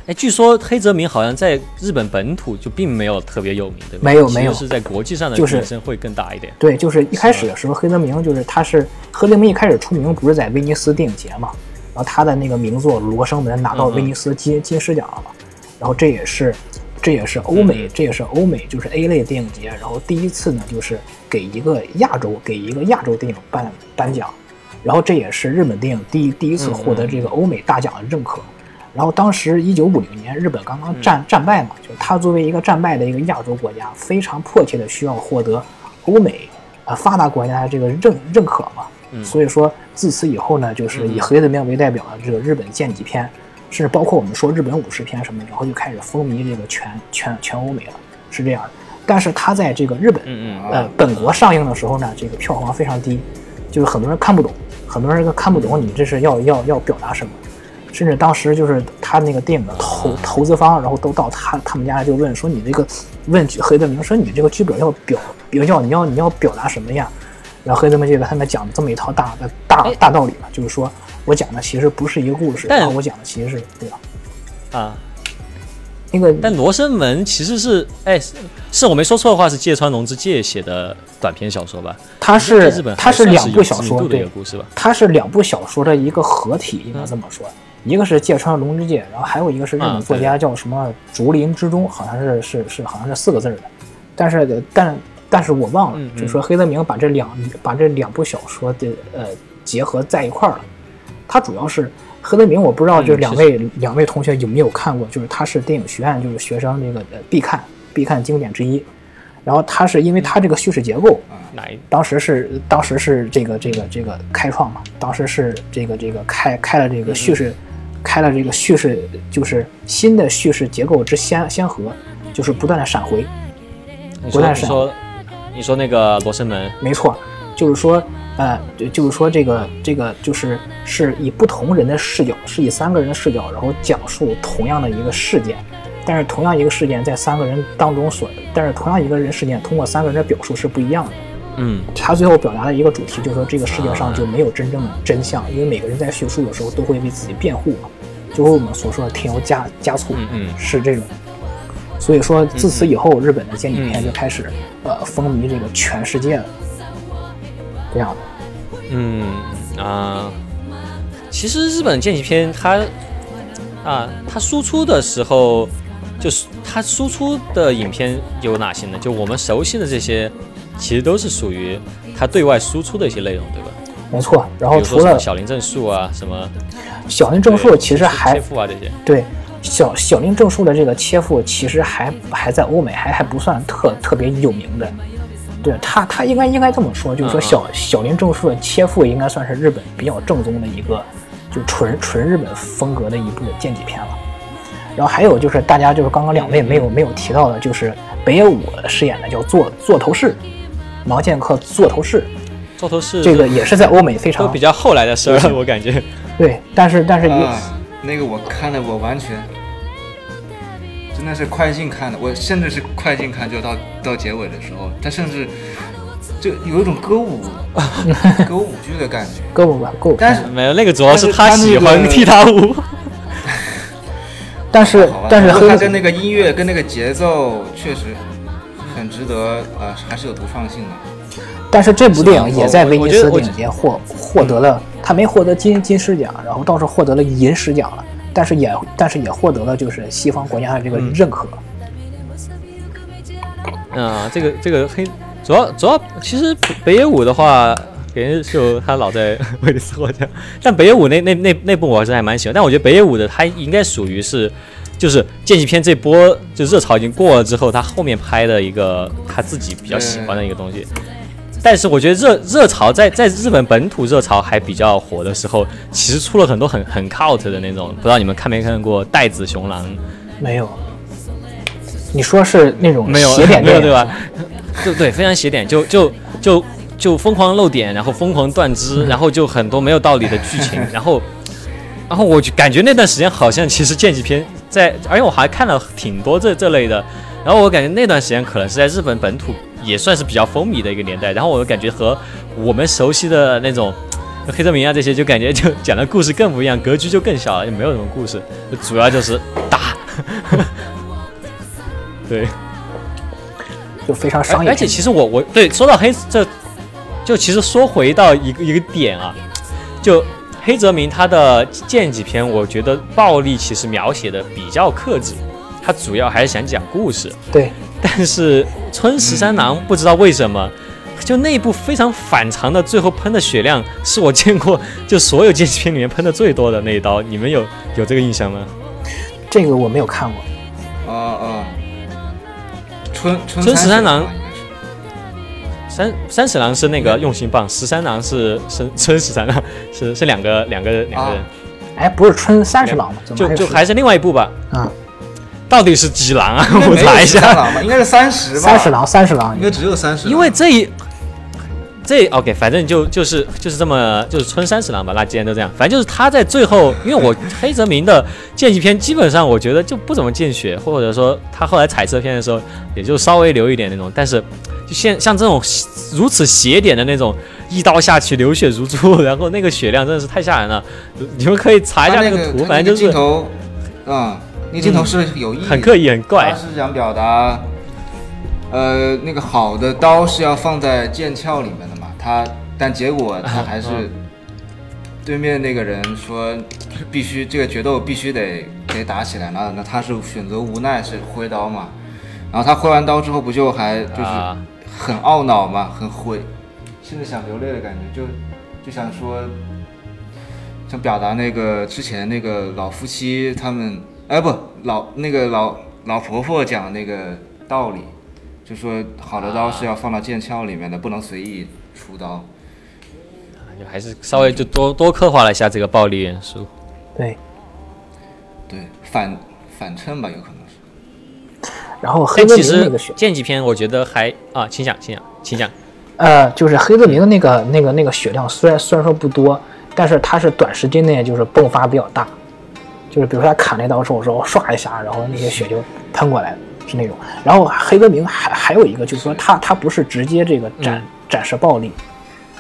Speaker 1: 哎据说黑泽明好像在日本本土就并没有特别有名，对吧？
Speaker 3: 没有没有
Speaker 1: 其实是在国际上的
Speaker 3: 就是
Speaker 1: 名声会更大一点。
Speaker 3: 对，就是一开始的时候，黑泽明就是他是黑泽明一开始出名不是在威尼斯电影节嘛，然后他的那个名作《罗生门》拿到威尼斯金金狮奖了嘛，然后这也是这也是欧美这也是欧美就是 A 类电影节，然后第一次呢就是给一个亚洲给一个亚洲电影颁颁奖，然后这也是日本电影第一第一次获得这个欧美大奖的认可。然后当时一九五零年，日本刚刚战战败嘛，就他作为一个战败的一个亚洲国家，非常迫切的需要获得欧美啊、发达国家的这个认认可嘛。
Speaker 1: 嗯
Speaker 3: 所以说自此以后呢，就是以黑泽明为代表的这个日本剑戟片，甚至包括我们说日本武士片什么，然后就开始风靡这个全全全欧美了，是这样的。但是他在这个日本呃本国上映的时候呢，这个票房非常低，就是很多人看不懂，很多人看不懂你这是要要要表达什么。甚至当时就是他那个电影的投投资方，然后都到他他们家就问说你这个问黑泽明说你这个剧本要表要要你要你要表达什么呀？然后黑泽明就给他们讲了这么一套大的大
Speaker 1: 哎
Speaker 3: 大道理嘛，就是说我讲的其实不是一个故事，
Speaker 1: 但
Speaker 3: 我讲的其实是对吧？
Speaker 1: 啊，
Speaker 3: 那个
Speaker 1: 但《罗生门》其实是，哎，是是我没说错的话，是芥川龙之介写的短篇小说吧？
Speaker 3: 它是它是两部小说，对？它是两部小说的一个合体，应该这么说。一个是芥川龙之介，然后还有一个是日
Speaker 1: 啊
Speaker 3: 本作家叫什么竹林之中，好像是是是好像是四个字儿的，但是但但是我忘了，
Speaker 1: 嗯嗯
Speaker 3: 就是说黑泽明把这两把这两部小说的呃结合在一块儿了。他主要是黑泽明，我不知道
Speaker 1: 嗯
Speaker 3: 就是两位、两位同学有没有看过，就是他是电影学院就是学生这个呃必看必看经典之一。然后他是因为他这个叙事结构，
Speaker 1: 哪一？
Speaker 3: 当时是当时是这个这个这个开创嘛，当时是这个这个开开了这个叙事，开了这个叙事就是新的叙事结构之先先河，就是不断的闪回，不但是
Speaker 1: 你说那个《罗生门》，
Speaker 3: 没错，就是说呃就就是说这个这个就是是以不同人的视角，是以三个人的视角，然后讲述同样的一个事件。但是同样一个事件在三个人当中所，但是同样一个人事件通过三个人的表述是不一样的。
Speaker 1: 嗯，
Speaker 3: 他最后表达的一个主题就是说，这个世界上就没有真正的真相，因为每个人在叙述的时候都会为自己辩护嘛，就和我们所说的添油加加醋，
Speaker 1: 嗯嗯
Speaker 3: 是这种。所以说，自此以后，日本的剑戟片
Speaker 1: 嗯
Speaker 3: 就开始呃风靡这个全世界了，这样的。
Speaker 1: 嗯啊，其实日本剑戟片它啊，它输出的时候，就是它输出的影片有哪些呢？就我们熟悉的这些，其实都是属于它对外输出的一些内容，对吧？
Speaker 3: 没错。然后除了
Speaker 1: 小林正树啊，什么
Speaker 3: 小林正树，其实还
Speaker 1: 切腹啊这些，
Speaker 3: 对小小林正树的这个切腹，其实还还在欧美还还不算特特别有名的。对他，他应该应该这么说，就是说小小林正树的切腹应该算是日本比较正宗的一个，就纯纯日本风格的一部剑戟片了。然后还有就是大家就是刚刚两位没有没有提到的，就是北野武饰演的叫做座头市，盲剑客座头市，
Speaker 1: 座头市
Speaker 3: 这个也是在欧美非常
Speaker 1: 都比较后来的事儿了，我感觉。
Speaker 3: 对，但是但是也、
Speaker 2: 啊，那个我看了，我完全真的是快进看的，我甚至是快进看，就到到结尾的时候，他甚至就有一种歌舞 歌舞剧的感觉。
Speaker 3: 歌舞吧歌舞
Speaker 2: 但是，
Speaker 1: 没有，那个主要是他喜欢踢踏舞。
Speaker 3: 但是，但是黑
Speaker 2: 不过它跟那个音乐跟那个节奏确实很值得，呃，还是有独创性的。
Speaker 3: 但是这部电影也在威尼斯电影节获获得了，他没获得金金狮奖，然后倒是获得了银狮奖了，但是也但是也获得了就是西方国家的这个认可。
Speaker 1: 啊，这个这个黑主要主要其实北野武的话，给人就他老在威尼斯获奖，但北野武那那那那部我还是还蛮喜欢，但我觉得北野武的他应该属于是。就是剑戟片这波就热潮已经过了之后，他后面拍的一个他自己比较喜欢的一个东西。但是我觉得热热潮在在日本本土热潮还比较火的时候，其实出了很多很很 cult 的那种，不知道你们看没看过《带子熊狼》？
Speaker 3: 没有，你说是那种
Speaker 1: 没有没有对吧？对对，非常斜点，就就就就疯狂漏点，然后疯狂断肢，然后就很多没有道理的剧情，然后然后我就感觉那段时间好像其实剑戟片在，而且我还看了挺多这这类的，然后我感觉那段时间可能是在日本本土也算是比较风靡的一个年代，然后我感觉和我们熟悉的那种。黑泽明啊，这些就感觉就讲的故事更不一样，格局就更小了，也没有什么故事，就主要就是打。对，
Speaker 3: 就非常商业。
Speaker 1: 而而且其实我我对说到黑这，就其实说回到一个一个点啊，就黑泽明他的剑戟篇，我觉得暴力其实描写的比较克制，他主要还是想讲故事。
Speaker 3: 对，
Speaker 1: 但是春十三郎不知道为什么，就那一部非常反常的，最后喷的血量是我见过就所有剑戟片里面喷的最多的那一刀，你们有有这个印象吗？
Speaker 3: 这个我没有看过。
Speaker 2: 哦哦，春春
Speaker 1: 春十三郎
Speaker 2: 郎应该是
Speaker 1: 三三十郎是那个用心棒，十三郎是是春 十三郎，是是两个两个两个人，
Speaker 3: 哎，不是春三十郎吗？
Speaker 1: 就就还是另外一部吧。
Speaker 3: 啊？
Speaker 1: 到底是几狼啊？我
Speaker 2: 没有 13
Speaker 1: 查一下，
Speaker 2: 应该是三十吧，
Speaker 3: 三十狼，三十郎
Speaker 2: 应该只有三十，
Speaker 1: 因为这一这 OK，反正就就是就是这么就是春三十郎吧。那既然都这样，反正就是他在最后，因为我黑泽明的剑戟片基本上我觉得就不怎么见血，或者说他后来彩色片的时候也就稍微留一点那种，但是就像像这种如此斜点的那种，一刀下去流血如注，然后那个血量真的是太吓人了。你们可以查一下
Speaker 2: 那
Speaker 1: 个图，
Speaker 2: 他
Speaker 1: 反正就是
Speaker 2: 那个镜头，嗯，那个镜头是有意义的，
Speaker 1: 很刻意、很怪
Speaker 2: 他。是想表达，呃，那个好的刀是要放在剑鞘里面的嘛，他但结果他还是
Speaker 1: 嗯
Speaker 2: 对面那个人说必须这个决斗必须得得打起来，那那他是选择无奈是挥刀嘛，然后他挥完刀之后不就还就是
Speaker 1: 啊
Speaker 2: 很懊恼嘛，很悔，甚至想流泪的感觉，就就想说。想表达那个之前那个老夫妻他们，哎不老那个老老婆婆讲那个道理，就说好的刀是要放到剑鞘里面的，不能随意出刀。
Speaker 1: 就还是稍微就多多刻画了一下这个暴力元素。
Speaker 3: 对，
Speaker 2: 对，反反衬吧，有可能是。
Speaker 3: 然后黑泽
Speaker 1: 但其实
Speaker 3: 明那个血，
Speaker 1: 剑戟篇我觉得还啊，请讲，请讲，请讲。
Speaker 3: 呃，就是黑泽明的那个那个那个血量虽然虽然说不多，但是他是短时间内就是迸发比较大，就是比如说他砍那刀之后，然后唰一下，然后那些血就喷过来了，是那种。然后黑泽明还还有一个就是说他他不是直接这个展、展示暴力，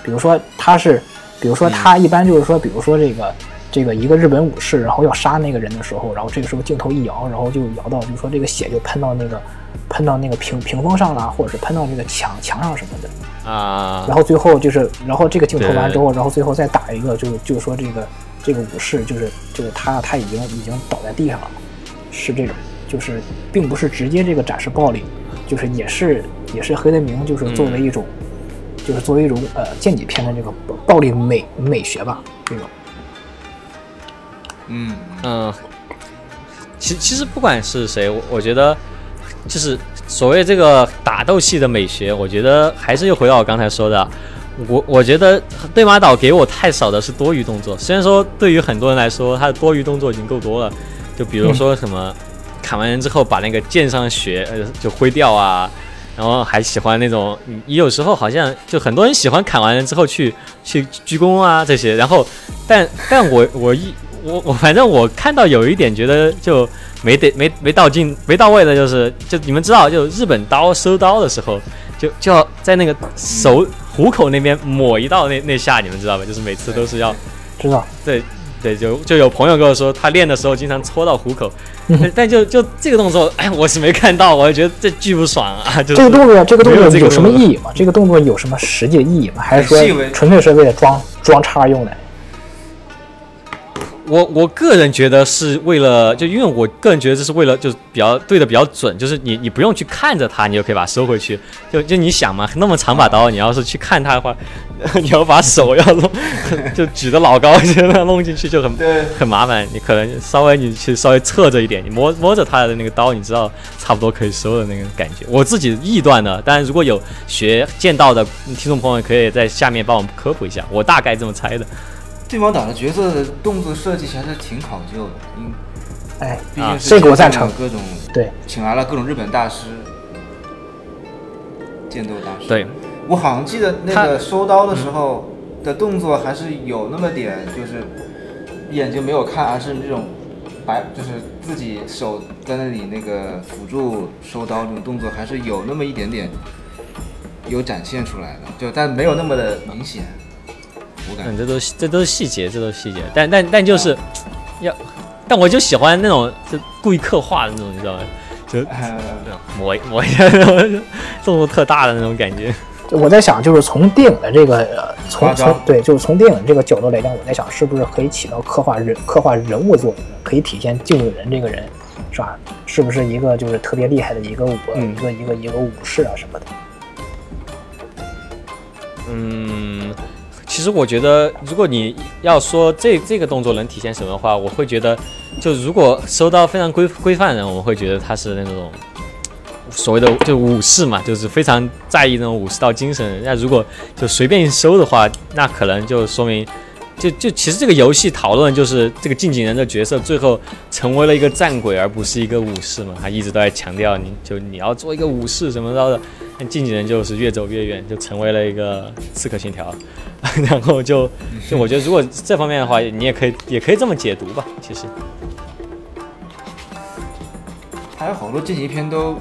Speaker 3: 比如说他是，比如说他一般就是说，比如说这个这个一个日本武士，然后要杀那个人的时候，然后这个时候镜头一摇，然后就摇到就是说这个血就喷到那个喷到那个屏屏风上了，或者是喷到那个墙墙上什么的。
Speaker 1: 啊
Speaker 3: 然后最后就是，然后这个镜头完之后，然后最后再打一个，就是就是说这个这个武士，就是就是他他已经已经倒在地上了，是这种，就是并不是直接这个展示暴力，就是也是也是黑泽明就是作为一种，就是作为一种呃剑戟片的这个暴暴力美美学吧，这种。
Speaker 2: 嗯，
Speaker 1: 嗯，其其实不管是谁，我我觉得就是所谓这个打斗戏的美学，我觉得还是又回到我刚才说的，我我觉得对马岛给我太少的是多余动作。虽然说对于很多人来说，他的多余动作已经够多了，就比如说什么、砍完人之后把那个剑上的血呃就挥掉啊。然后还喜欢那种，你有时候好像就很多人喜欢砍完人之后去去鞠躬啊这些，然后但但我我一我我反正我看到有一点觉得就没得没没到劲没到位的就是就你们知道就日本刀收刀的时候就就要在那个手虎口那边抹一道那那下你们知道吧？就是每次都是要
Speaker 3: 知道，
Speaker 1: 对对，就就有朋友跟我说，他练的时候经常搓到虎口，但但就就这个动作，哎，我是没看到，我就觉得这巨不爽啊！就是
Speaker 3: 这个动作，这个动作有什么意义吗？这个动作有什么实际的意义吗？还是说纯粹是为了装装叉用的？
Speaker 1: 我我个人觉得是为了，就因为我个人觉得这是为了，就是比较对的比较准，就是你你不用去看着它，你就可以把它收回去。就就你想嘛，那么长把刀，你要是去看它的话，你要把手要弄，就举得老高，就那样弄进去就很，很麻烦。你可能稍微你去稍微侧着一点，你摸摸着它的那个刀，你知道差不多可以收的那个感觉。我自己臆断的，当然如果有学剑道的听众朋友，可以在下面帮我们科普一下，我大概这么猜的。
Speaker 2: 对方岛的角色的动作设计还是挺考究的，因
Speaker 3: 哎，
Speaker 1: 啊
Speaker 2: 毕竟是
Speaker 3: 这个我赞成
Speaker 2: 各种
Speaker 3: 对，
Speaker 2: 请来了各种日本大师，剑斗大师。
Speaker 1: 对，
Speaker 2: 我好像记得那个收刀的时候的动作还是有那么点，就是眼睛没有看，而是那种白，就是自己手在那里那个辅助收刀这种动作，还是有那么一点点有展现出来的，就但没有那么的明显。我感
Speaker 1: 嗯，
Speaker 2: 觉
Speaker 1: 这都是这都是细节，这都是细节。但但但就是要，但我就喜欢那种就故意刻画的那种，你知道吗？就
Speaker 2: 呃
Speaker 1: 这样磨一磨一下，那种动作特大的那种感觉。
Speaker 3: 我在想，就是从电影的这个呃，从从对，就是从电影这个角度来讲，我在想，是不是可以起到刻画人刻画人物作用，可以体现救救人这个人，是吧？是不是一个就是特别厉害的一个武、
Speaker 1: 嗯
Speaker 3: 一个一个一个武士啊什么的？
Speaker 1: 嗯，其实我觉得，如果你要说这这个动作能体现什么的话，我会觉得，就如果收到非常规规范的人，我们会觉得他是那种所谓的就武士嘛，就是非常在意那种武士道精神。那如果就随便一收的话，那可能就说明。就就其实这个游戏讨论就是这个近景人的角色最后成为了一个战鬼，而不是一个武士嘛。他一直都在强调你就你要做一个武士什么的，近几年就是越走越远，就成为了一个刺客信条。然后就就我觉得如果这方面的话，你也可以也可以这么解读吧。其实
Speaker 2: 还有好多剑戟片都，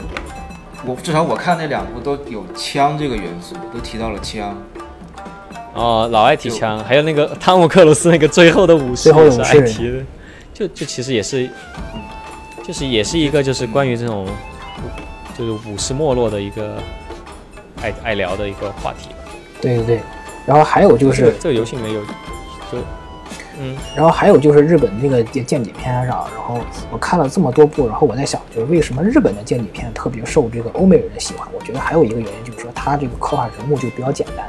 Speaker 2: 我至少我看那两部都有枪这个元素，都提到了枪。
Speaker 1: 哦，老爱提枪，还有那个汤姆克鲁斯那个最后的武士也是
Speaker 3: 最后的武士
Speaker 1: 爱提的，就就其实也是，就是也是一个就是关于这种就是武士没落的一个爱爱聊的一个话题吧。
Speaker 3: 对对对。然后还有就是
Speaker 1: 这个，这个游戏里面有，就嗯
Speaker 3: 然后还有就是日本这个剑剑戟片上，然后我看了这么多部，然后我在想，就是为什么日本的间谍片特别受这个欧美人的喜欢？我觉得还有一个原因就是说，它这个刻画人物就比较简单，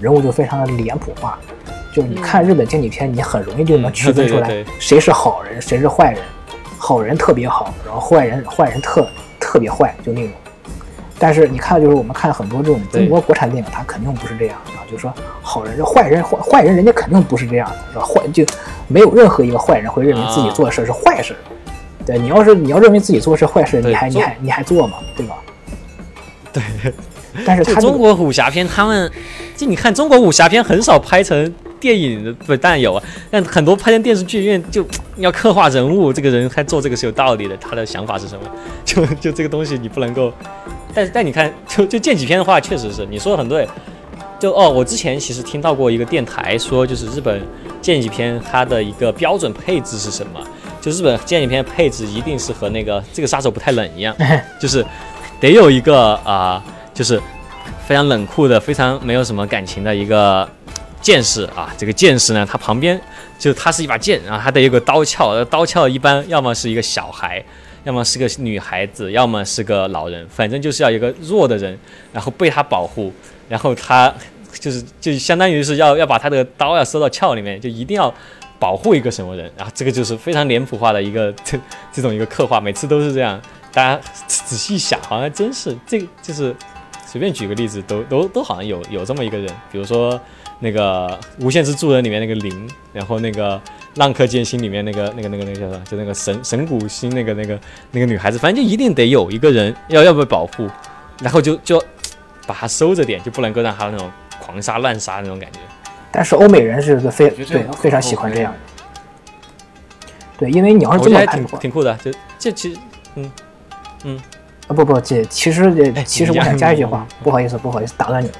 Speaker 3: 人物就非常的脸谱化。就是你看日本间谍片，你很容易就能区分出来谁是好人，谁是坏人。好人特别好，然后坏人坏人特特别坏，就那种。但是你看，就是我们看很多这种中国国产电影，它肯定不是这样的，就是说好人、坏人、坏坏人，人家肯定不是这样的，是吧？坏就没有任何一个坏人会认为自己做的事是坏事。对你要是你要认为自己做的是坏事，你还你还你还做吗？对吧？
Speaker 1: 对。
Speaker 3: 但是
Speaker 1: 中国武侠片，他们就你看中国武侠片很少拍成电影的，不但有啊，但很多拍成电视剧，因为就要刻画人物，这个人他做这个是有道理的，他的想法是什么？就 就这个东西你不能够，但但你看就就剑戟片的话，确实是你说的很对。就哦，我之前其实听到过一个电台说，就是日本剑戟片它的一个标准配置是什么？就日本剑戟片配置一定是和那个这个杀手不太冷一样，就是得有一个啊、就是非常冷酷的、非常没有什么感情的一个剑士啊。这个剑士呢，他旁边就他是一把剑，然后他得有个刀鞘，刀鞘一般要么是一个小孩，要么是个女孩子，要么是个老人，反正就是要一个弱的人，然后被他保护，然后他就是就相当于是要要把他的刀要收到鞘里面，就一定要。保护一个什么人，然后这个就是非常脸谱化的一个这 这种一个刻画，每次都是这样。大家仔细想，好像真是这就是随便举个例子，都都都好像有有这么一个人，比如说那个《无限之助人》里面那个灵，然后那个《浪客剑心》里面那个那个那个那个叫什么，就那个神神谷心那个那个那个女孩子，反正就一定得有一个人要要被保护，然后就就把他收着点，就不能够让他那种狂杀滥杀那种感觉。
Speaker 3: 但是欧美人是个非对非常喜欢这样的。对，因为你要是
Speaker 1: 我觉得还挺
Speaker 3: 这么拍的话，
Speaker 1: 挺酷的，就这其实
Speaker 3: 啊不不，这其实这其实我想加一句话，不好意思不好意思打断你。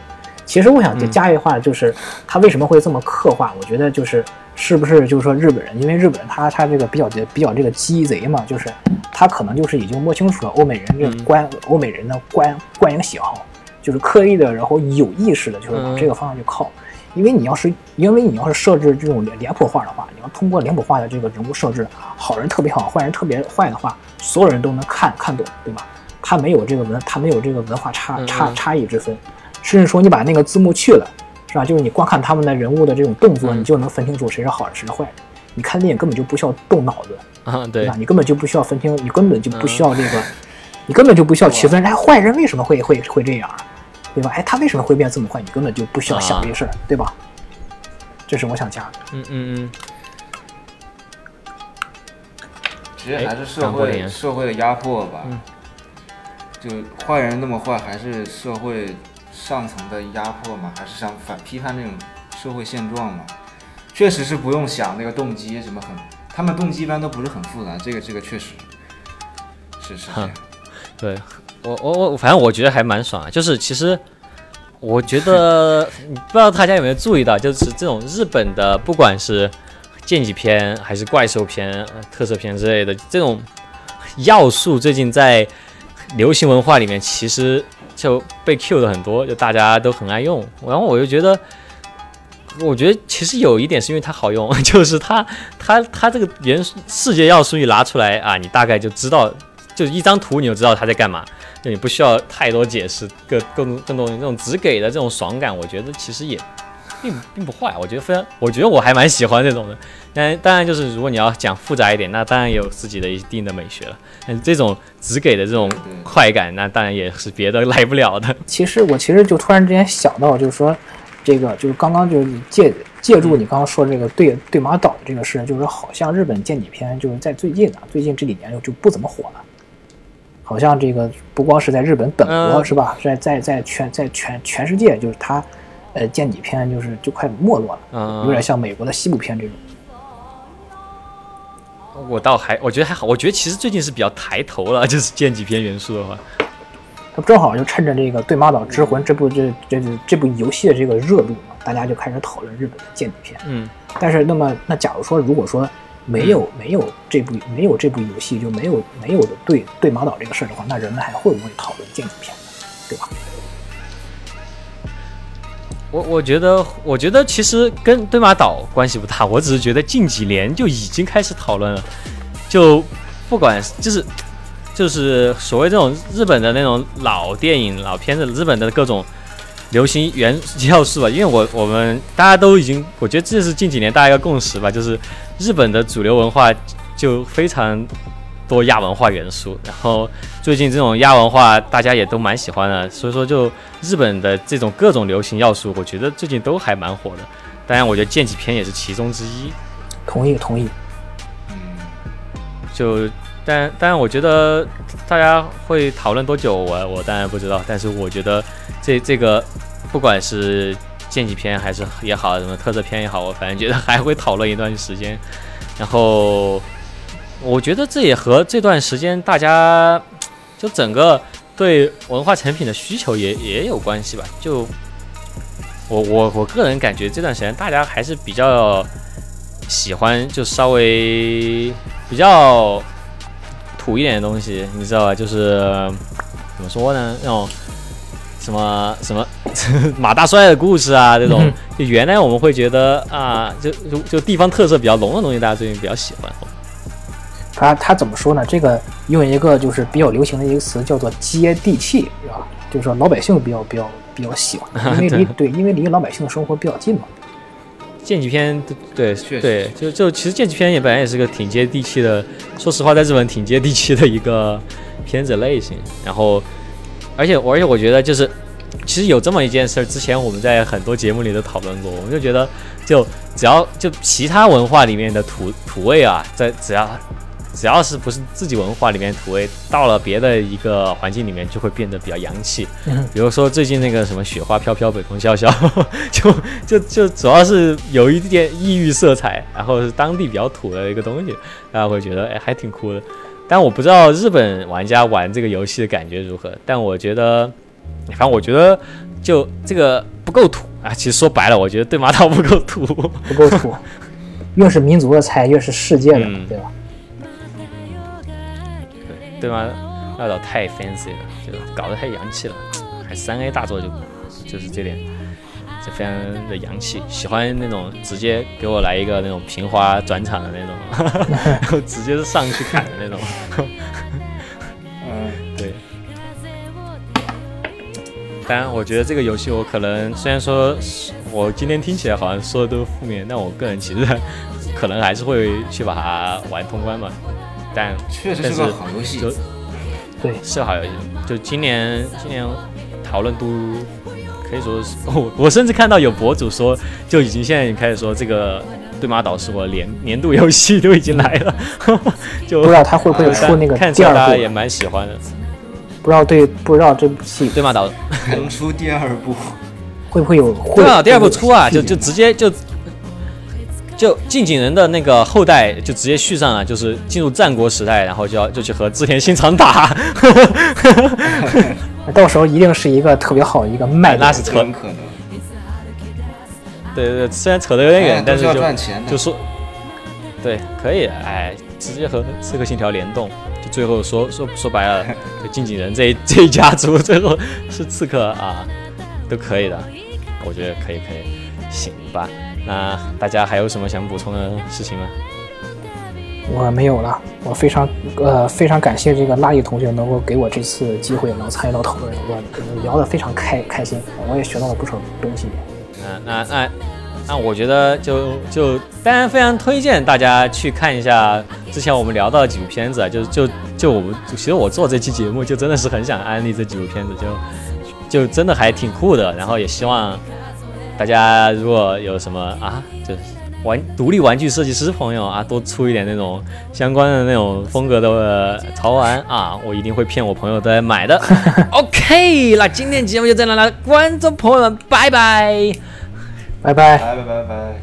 Speaker 3: 其实我想
Speaker 1: 嗯
Speaker 3: 加一句话，就是他为什么会这么刻画？我觉得就是是不是就是说日本人，因为日本人他他这个比较比较这个鸡贼嘛，就是他可能就是已经摸清楚了欧美人这
Speaker 1: 嗯
Speaker 3: 观、欧美人的观观影喜好，就是刻意的，然后有意识的，就是往
Speaker 1: 嗯
Speaker 3: 这个方向去靠。因为你要是因为你要是设置这种脸脸谱化的话，你要通过脸谱化的这个人物设置，好人特别好，坏人特别坏的话，所有人都能看看懂，对吧？他没有这个文，他没有这个文化差
Speaker 1: 嗯
Speaker 3: 差
Speaker 1: 嗯
Speaker 3: 差异之分，甚至说你把那个字幕去了，是吧？就是你光看他们的人物的这种动作，
Speaker 1: 嗯
Speaker 3: 你就能分清楚谁是好人谁是坏人。你看电影根本就不需要动脑子，
Speaker 1: 啊，对
Speaker 3: 吧？你根本就不需要分清，你根本就不需要这个，你根本就不需要区分，哎，坏人为什么会会会这样，对吧？哎，他为什么会变这么坏？你根本就不需要想这个事儿，对吧？这是我想加的。
Speaker 1: 嗯嗯嗯，
Speaker 2: 其实还是社会社会的压迫吧。
Speaker 1: 嗯
Speaker 2: 就坏人那么坏，还是社会上层的压迫嘛？还是想反批判那种社会现状嘛？确实是不用想那个动机什么很，他们动机一般都不是很复杂，这个这个确实是是这样。
Speaker 1: 对 我我我反正我觉得还蛮爽啊，就是其实我觉得不知道大家有没有注意到，就是这种日本的不管是剑戟片还是怪兽片、特色片之类的这种要素，最近在流行文化里面其实就被 Q 的很多，就大家都很爱用。然后我就觉得，我觉得其实有一点是因为它好用，就是它它它这个元素视觉要素一拿出来啊，你大概就知道，就一张图你就知道它在干嘛，就你不需要太多解释，更更更多这种只给的这种爽感，我觉得其实也并并不坏，我觉得非常，我觉得我还蛮喜欢这种的。但当然就是如果你要讲复杂一点，那当然也有自己的一定的美学了。但这种只给的这种快感，那当然也是别的来不了的。
Speaker 3: 其实我其实就突然之间想到，就是说，这个就是刚刚就是借借助你刚刚说这个对对马岛这个事，就是好像日本间谍片就是在最近啊，最近这几年就不怎么火了。好像这个不光是在日本本国、
Speaker 1: 嗯
Speaker 3: 是吧，在在在全在全全世界，就是它，呃，剑戟片就是就快没落了，
Speaker 1: 嗯
Speaker 3: 有点像美国的西部片这种。
Speaker 1: 我倒还我觉得还好，我觉得其实最近是比较抬头了，就是剑戟片元素的话，
Speaker 3: 它正好就趁着这个《对马岛之魂》这部这这这这部游戏的这个热度嘛，大家就开始讨论日本的剑戟片。
Speaker 1: 嗯，
Speaker 3: 但是那么那假如说如果说没有没有这部没有这部游戏就没有没有的对对马岛这个事儿的话，那人们还会不会讨论剑戟片呢？对吧？
Speaker 1: 我我觉得我觉得其实跟对马岛关系不大，我只是觉得近几年就已经开始讨论了，就不管就是就是所谓这种日本的那种老电影、老片子，日本的各种流行元要素吧，因为我我们大家都已经，我觉得这是近几年大家一个共识吧，就是日本的主流文化就非常多亚文化元素，然后最近这种亚文化大家也都蛮喜欢的，所以说就日本的这种各种流行要素，我觉得最近都还蛮火的。当然，我觉得剑戟片也是其中之一。
Speaker 3: 同意同意。
Speaker 2: 嗯，
Speaker 1: 就但当然，我觉得大家会讨论多久，我我当然不知道。但是我觉得这这个不管是剑戟片还是也好，什么特色片也好，我反正觉得还会讨论一段时间。然后我觉得这也和这段时间大家就整个对文化产品的需求也也有关系吧。就我我我个人感觉这段时间大家还是比较喜欢，就稍微比较土一点的东西，你知道吧？就是怎么说呢？那种什么什么 马大帅的故事啊，这种
Speaker 3: 嗯
Speaker 1: 就原来我们会觉得啊，就就就地方特色比较浓的东西，大家最近比较喜欢。
Speaker 3: 他他怎么说呢？这个用一个就是比较流行的一个词叫做接地气，是吧？就是说老百姓比较比较比较喜欢，因为离对，因为离老百姓的生活比较近嘛。
Speaker 1: 剑戟片，对
Speaker 2: 确实
Speaker 1: 对，就就其实剑戟片也本来也是个挺接地气的，说实话，在日本挺接地气的一个片子类型。然后，而且我而且我觉得就是，其实有这么一件事儿，之前我们在很多节目里都讨论过，我们就觉得就只要就其他文化里面的土土味啊，在只要只要是不是自己文化里面土味，到了别的一个环境里面就会变得比较洋气。
Speaker 3: 嗯
Speaker 1: 比如说最近那个什么雪花飘飘，北风萧萧，就就就主要是有一点异域色彩，然后是当地比较土的一个东西，大家会觉得哎还挺酷的。但我不知道日本玩家玩这个游戏的感觉如何，但我觉得，反正我觉得就这个不够土啊。其实说白了，我觉得对马岛不够土。
Speaker 3: 不够土，越是民族的菜越是世界的，
Speaker 1: 嗯
Speaker 3: 对吧？
Speaker 1: 对吗？那倒太 fancy 了，就搞得太洋气了，还三 A 大作就就是这点，就非常的洋气。喜欢那种直接给我来一个那种平滑转场的那种，然 后直接上去砍的那种。
Speaker 2: 嗯，
Speaker 1: 对。当然，我觉得这个游戏我可能虽然说我今天听起来好像说的都是负面，但我个人其实可能还是会去把它玩通关嘛。但
Speaker 2: 确实是个好游戏
Speaker 1: 就。
Speaker 3: 对，
Speaker 1: 是好游戏，就今年今年讨论度可以说是，我我甚至看到有博主说，就已经现在已经开始说这个对马岛是我年年度游戏都已经来了，就
Speaker 3: 不知道他会不会出那个
Speaker 1: 看
Speaker 3: 第二部
Speaker 1: 起来大家也？蛮喜欢的。
Speaker 3: 不知道对，不知道这部戏
Speaker 1: 对马岛
Speaker 2: 能出第二部，
Speaker 3: 会不会有？会
Speaker 1: 对啊，第二部出啊，就就直接就就近景人的那个后代就直接续上了，就是进入战国时代，然后就要就去和织田信长打，
Speaker 3: 到时候一定是一个特别好的一个卖点。
Speaker 1: 那是扯
Speaker 2: 很可能。
Speaker 1: 对对对，虽然扯得有点远，但是就就说，对，可以，哎，直接和《刺客信条》联动，就最后说说说白了，就近景人这一 这一家族最后是刺客啊，都可以的，我觉得可以可以，行吧。那大家还有什么想补充的事情吗？
Speaker 3: 我没有了，我非常呃非常感谢这个拉力同学能够给我这次机会能参与到讨论，我我聊得非常开开心，我也学到了不少东西。
Speaker 1: 那那那那我觉得就就当然非常推荐大家去看一下之前我们聊到的几部片子啊，就就就我们其实我做这期节目就真的是很想安利这几部片子，就就真的还挺酷的，然后也希望大家如果有什么啊，就是玩独立玩具设计师朋友啊，多出一点那种相关的那种风格的潮玩啊，我一定会骗我朋友的买的。OK，那今天节目就这样了，观众朋友们，拜拜。
Speaker 3: 拜拜。
Speaker 2: 拜拜拜拜。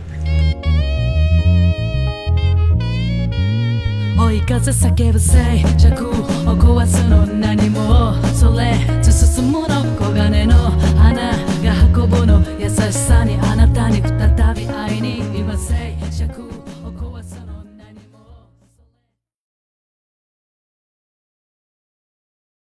Speaker 4: 追い風叫ぶ静寂を壊すの何もそれと進むの the sun.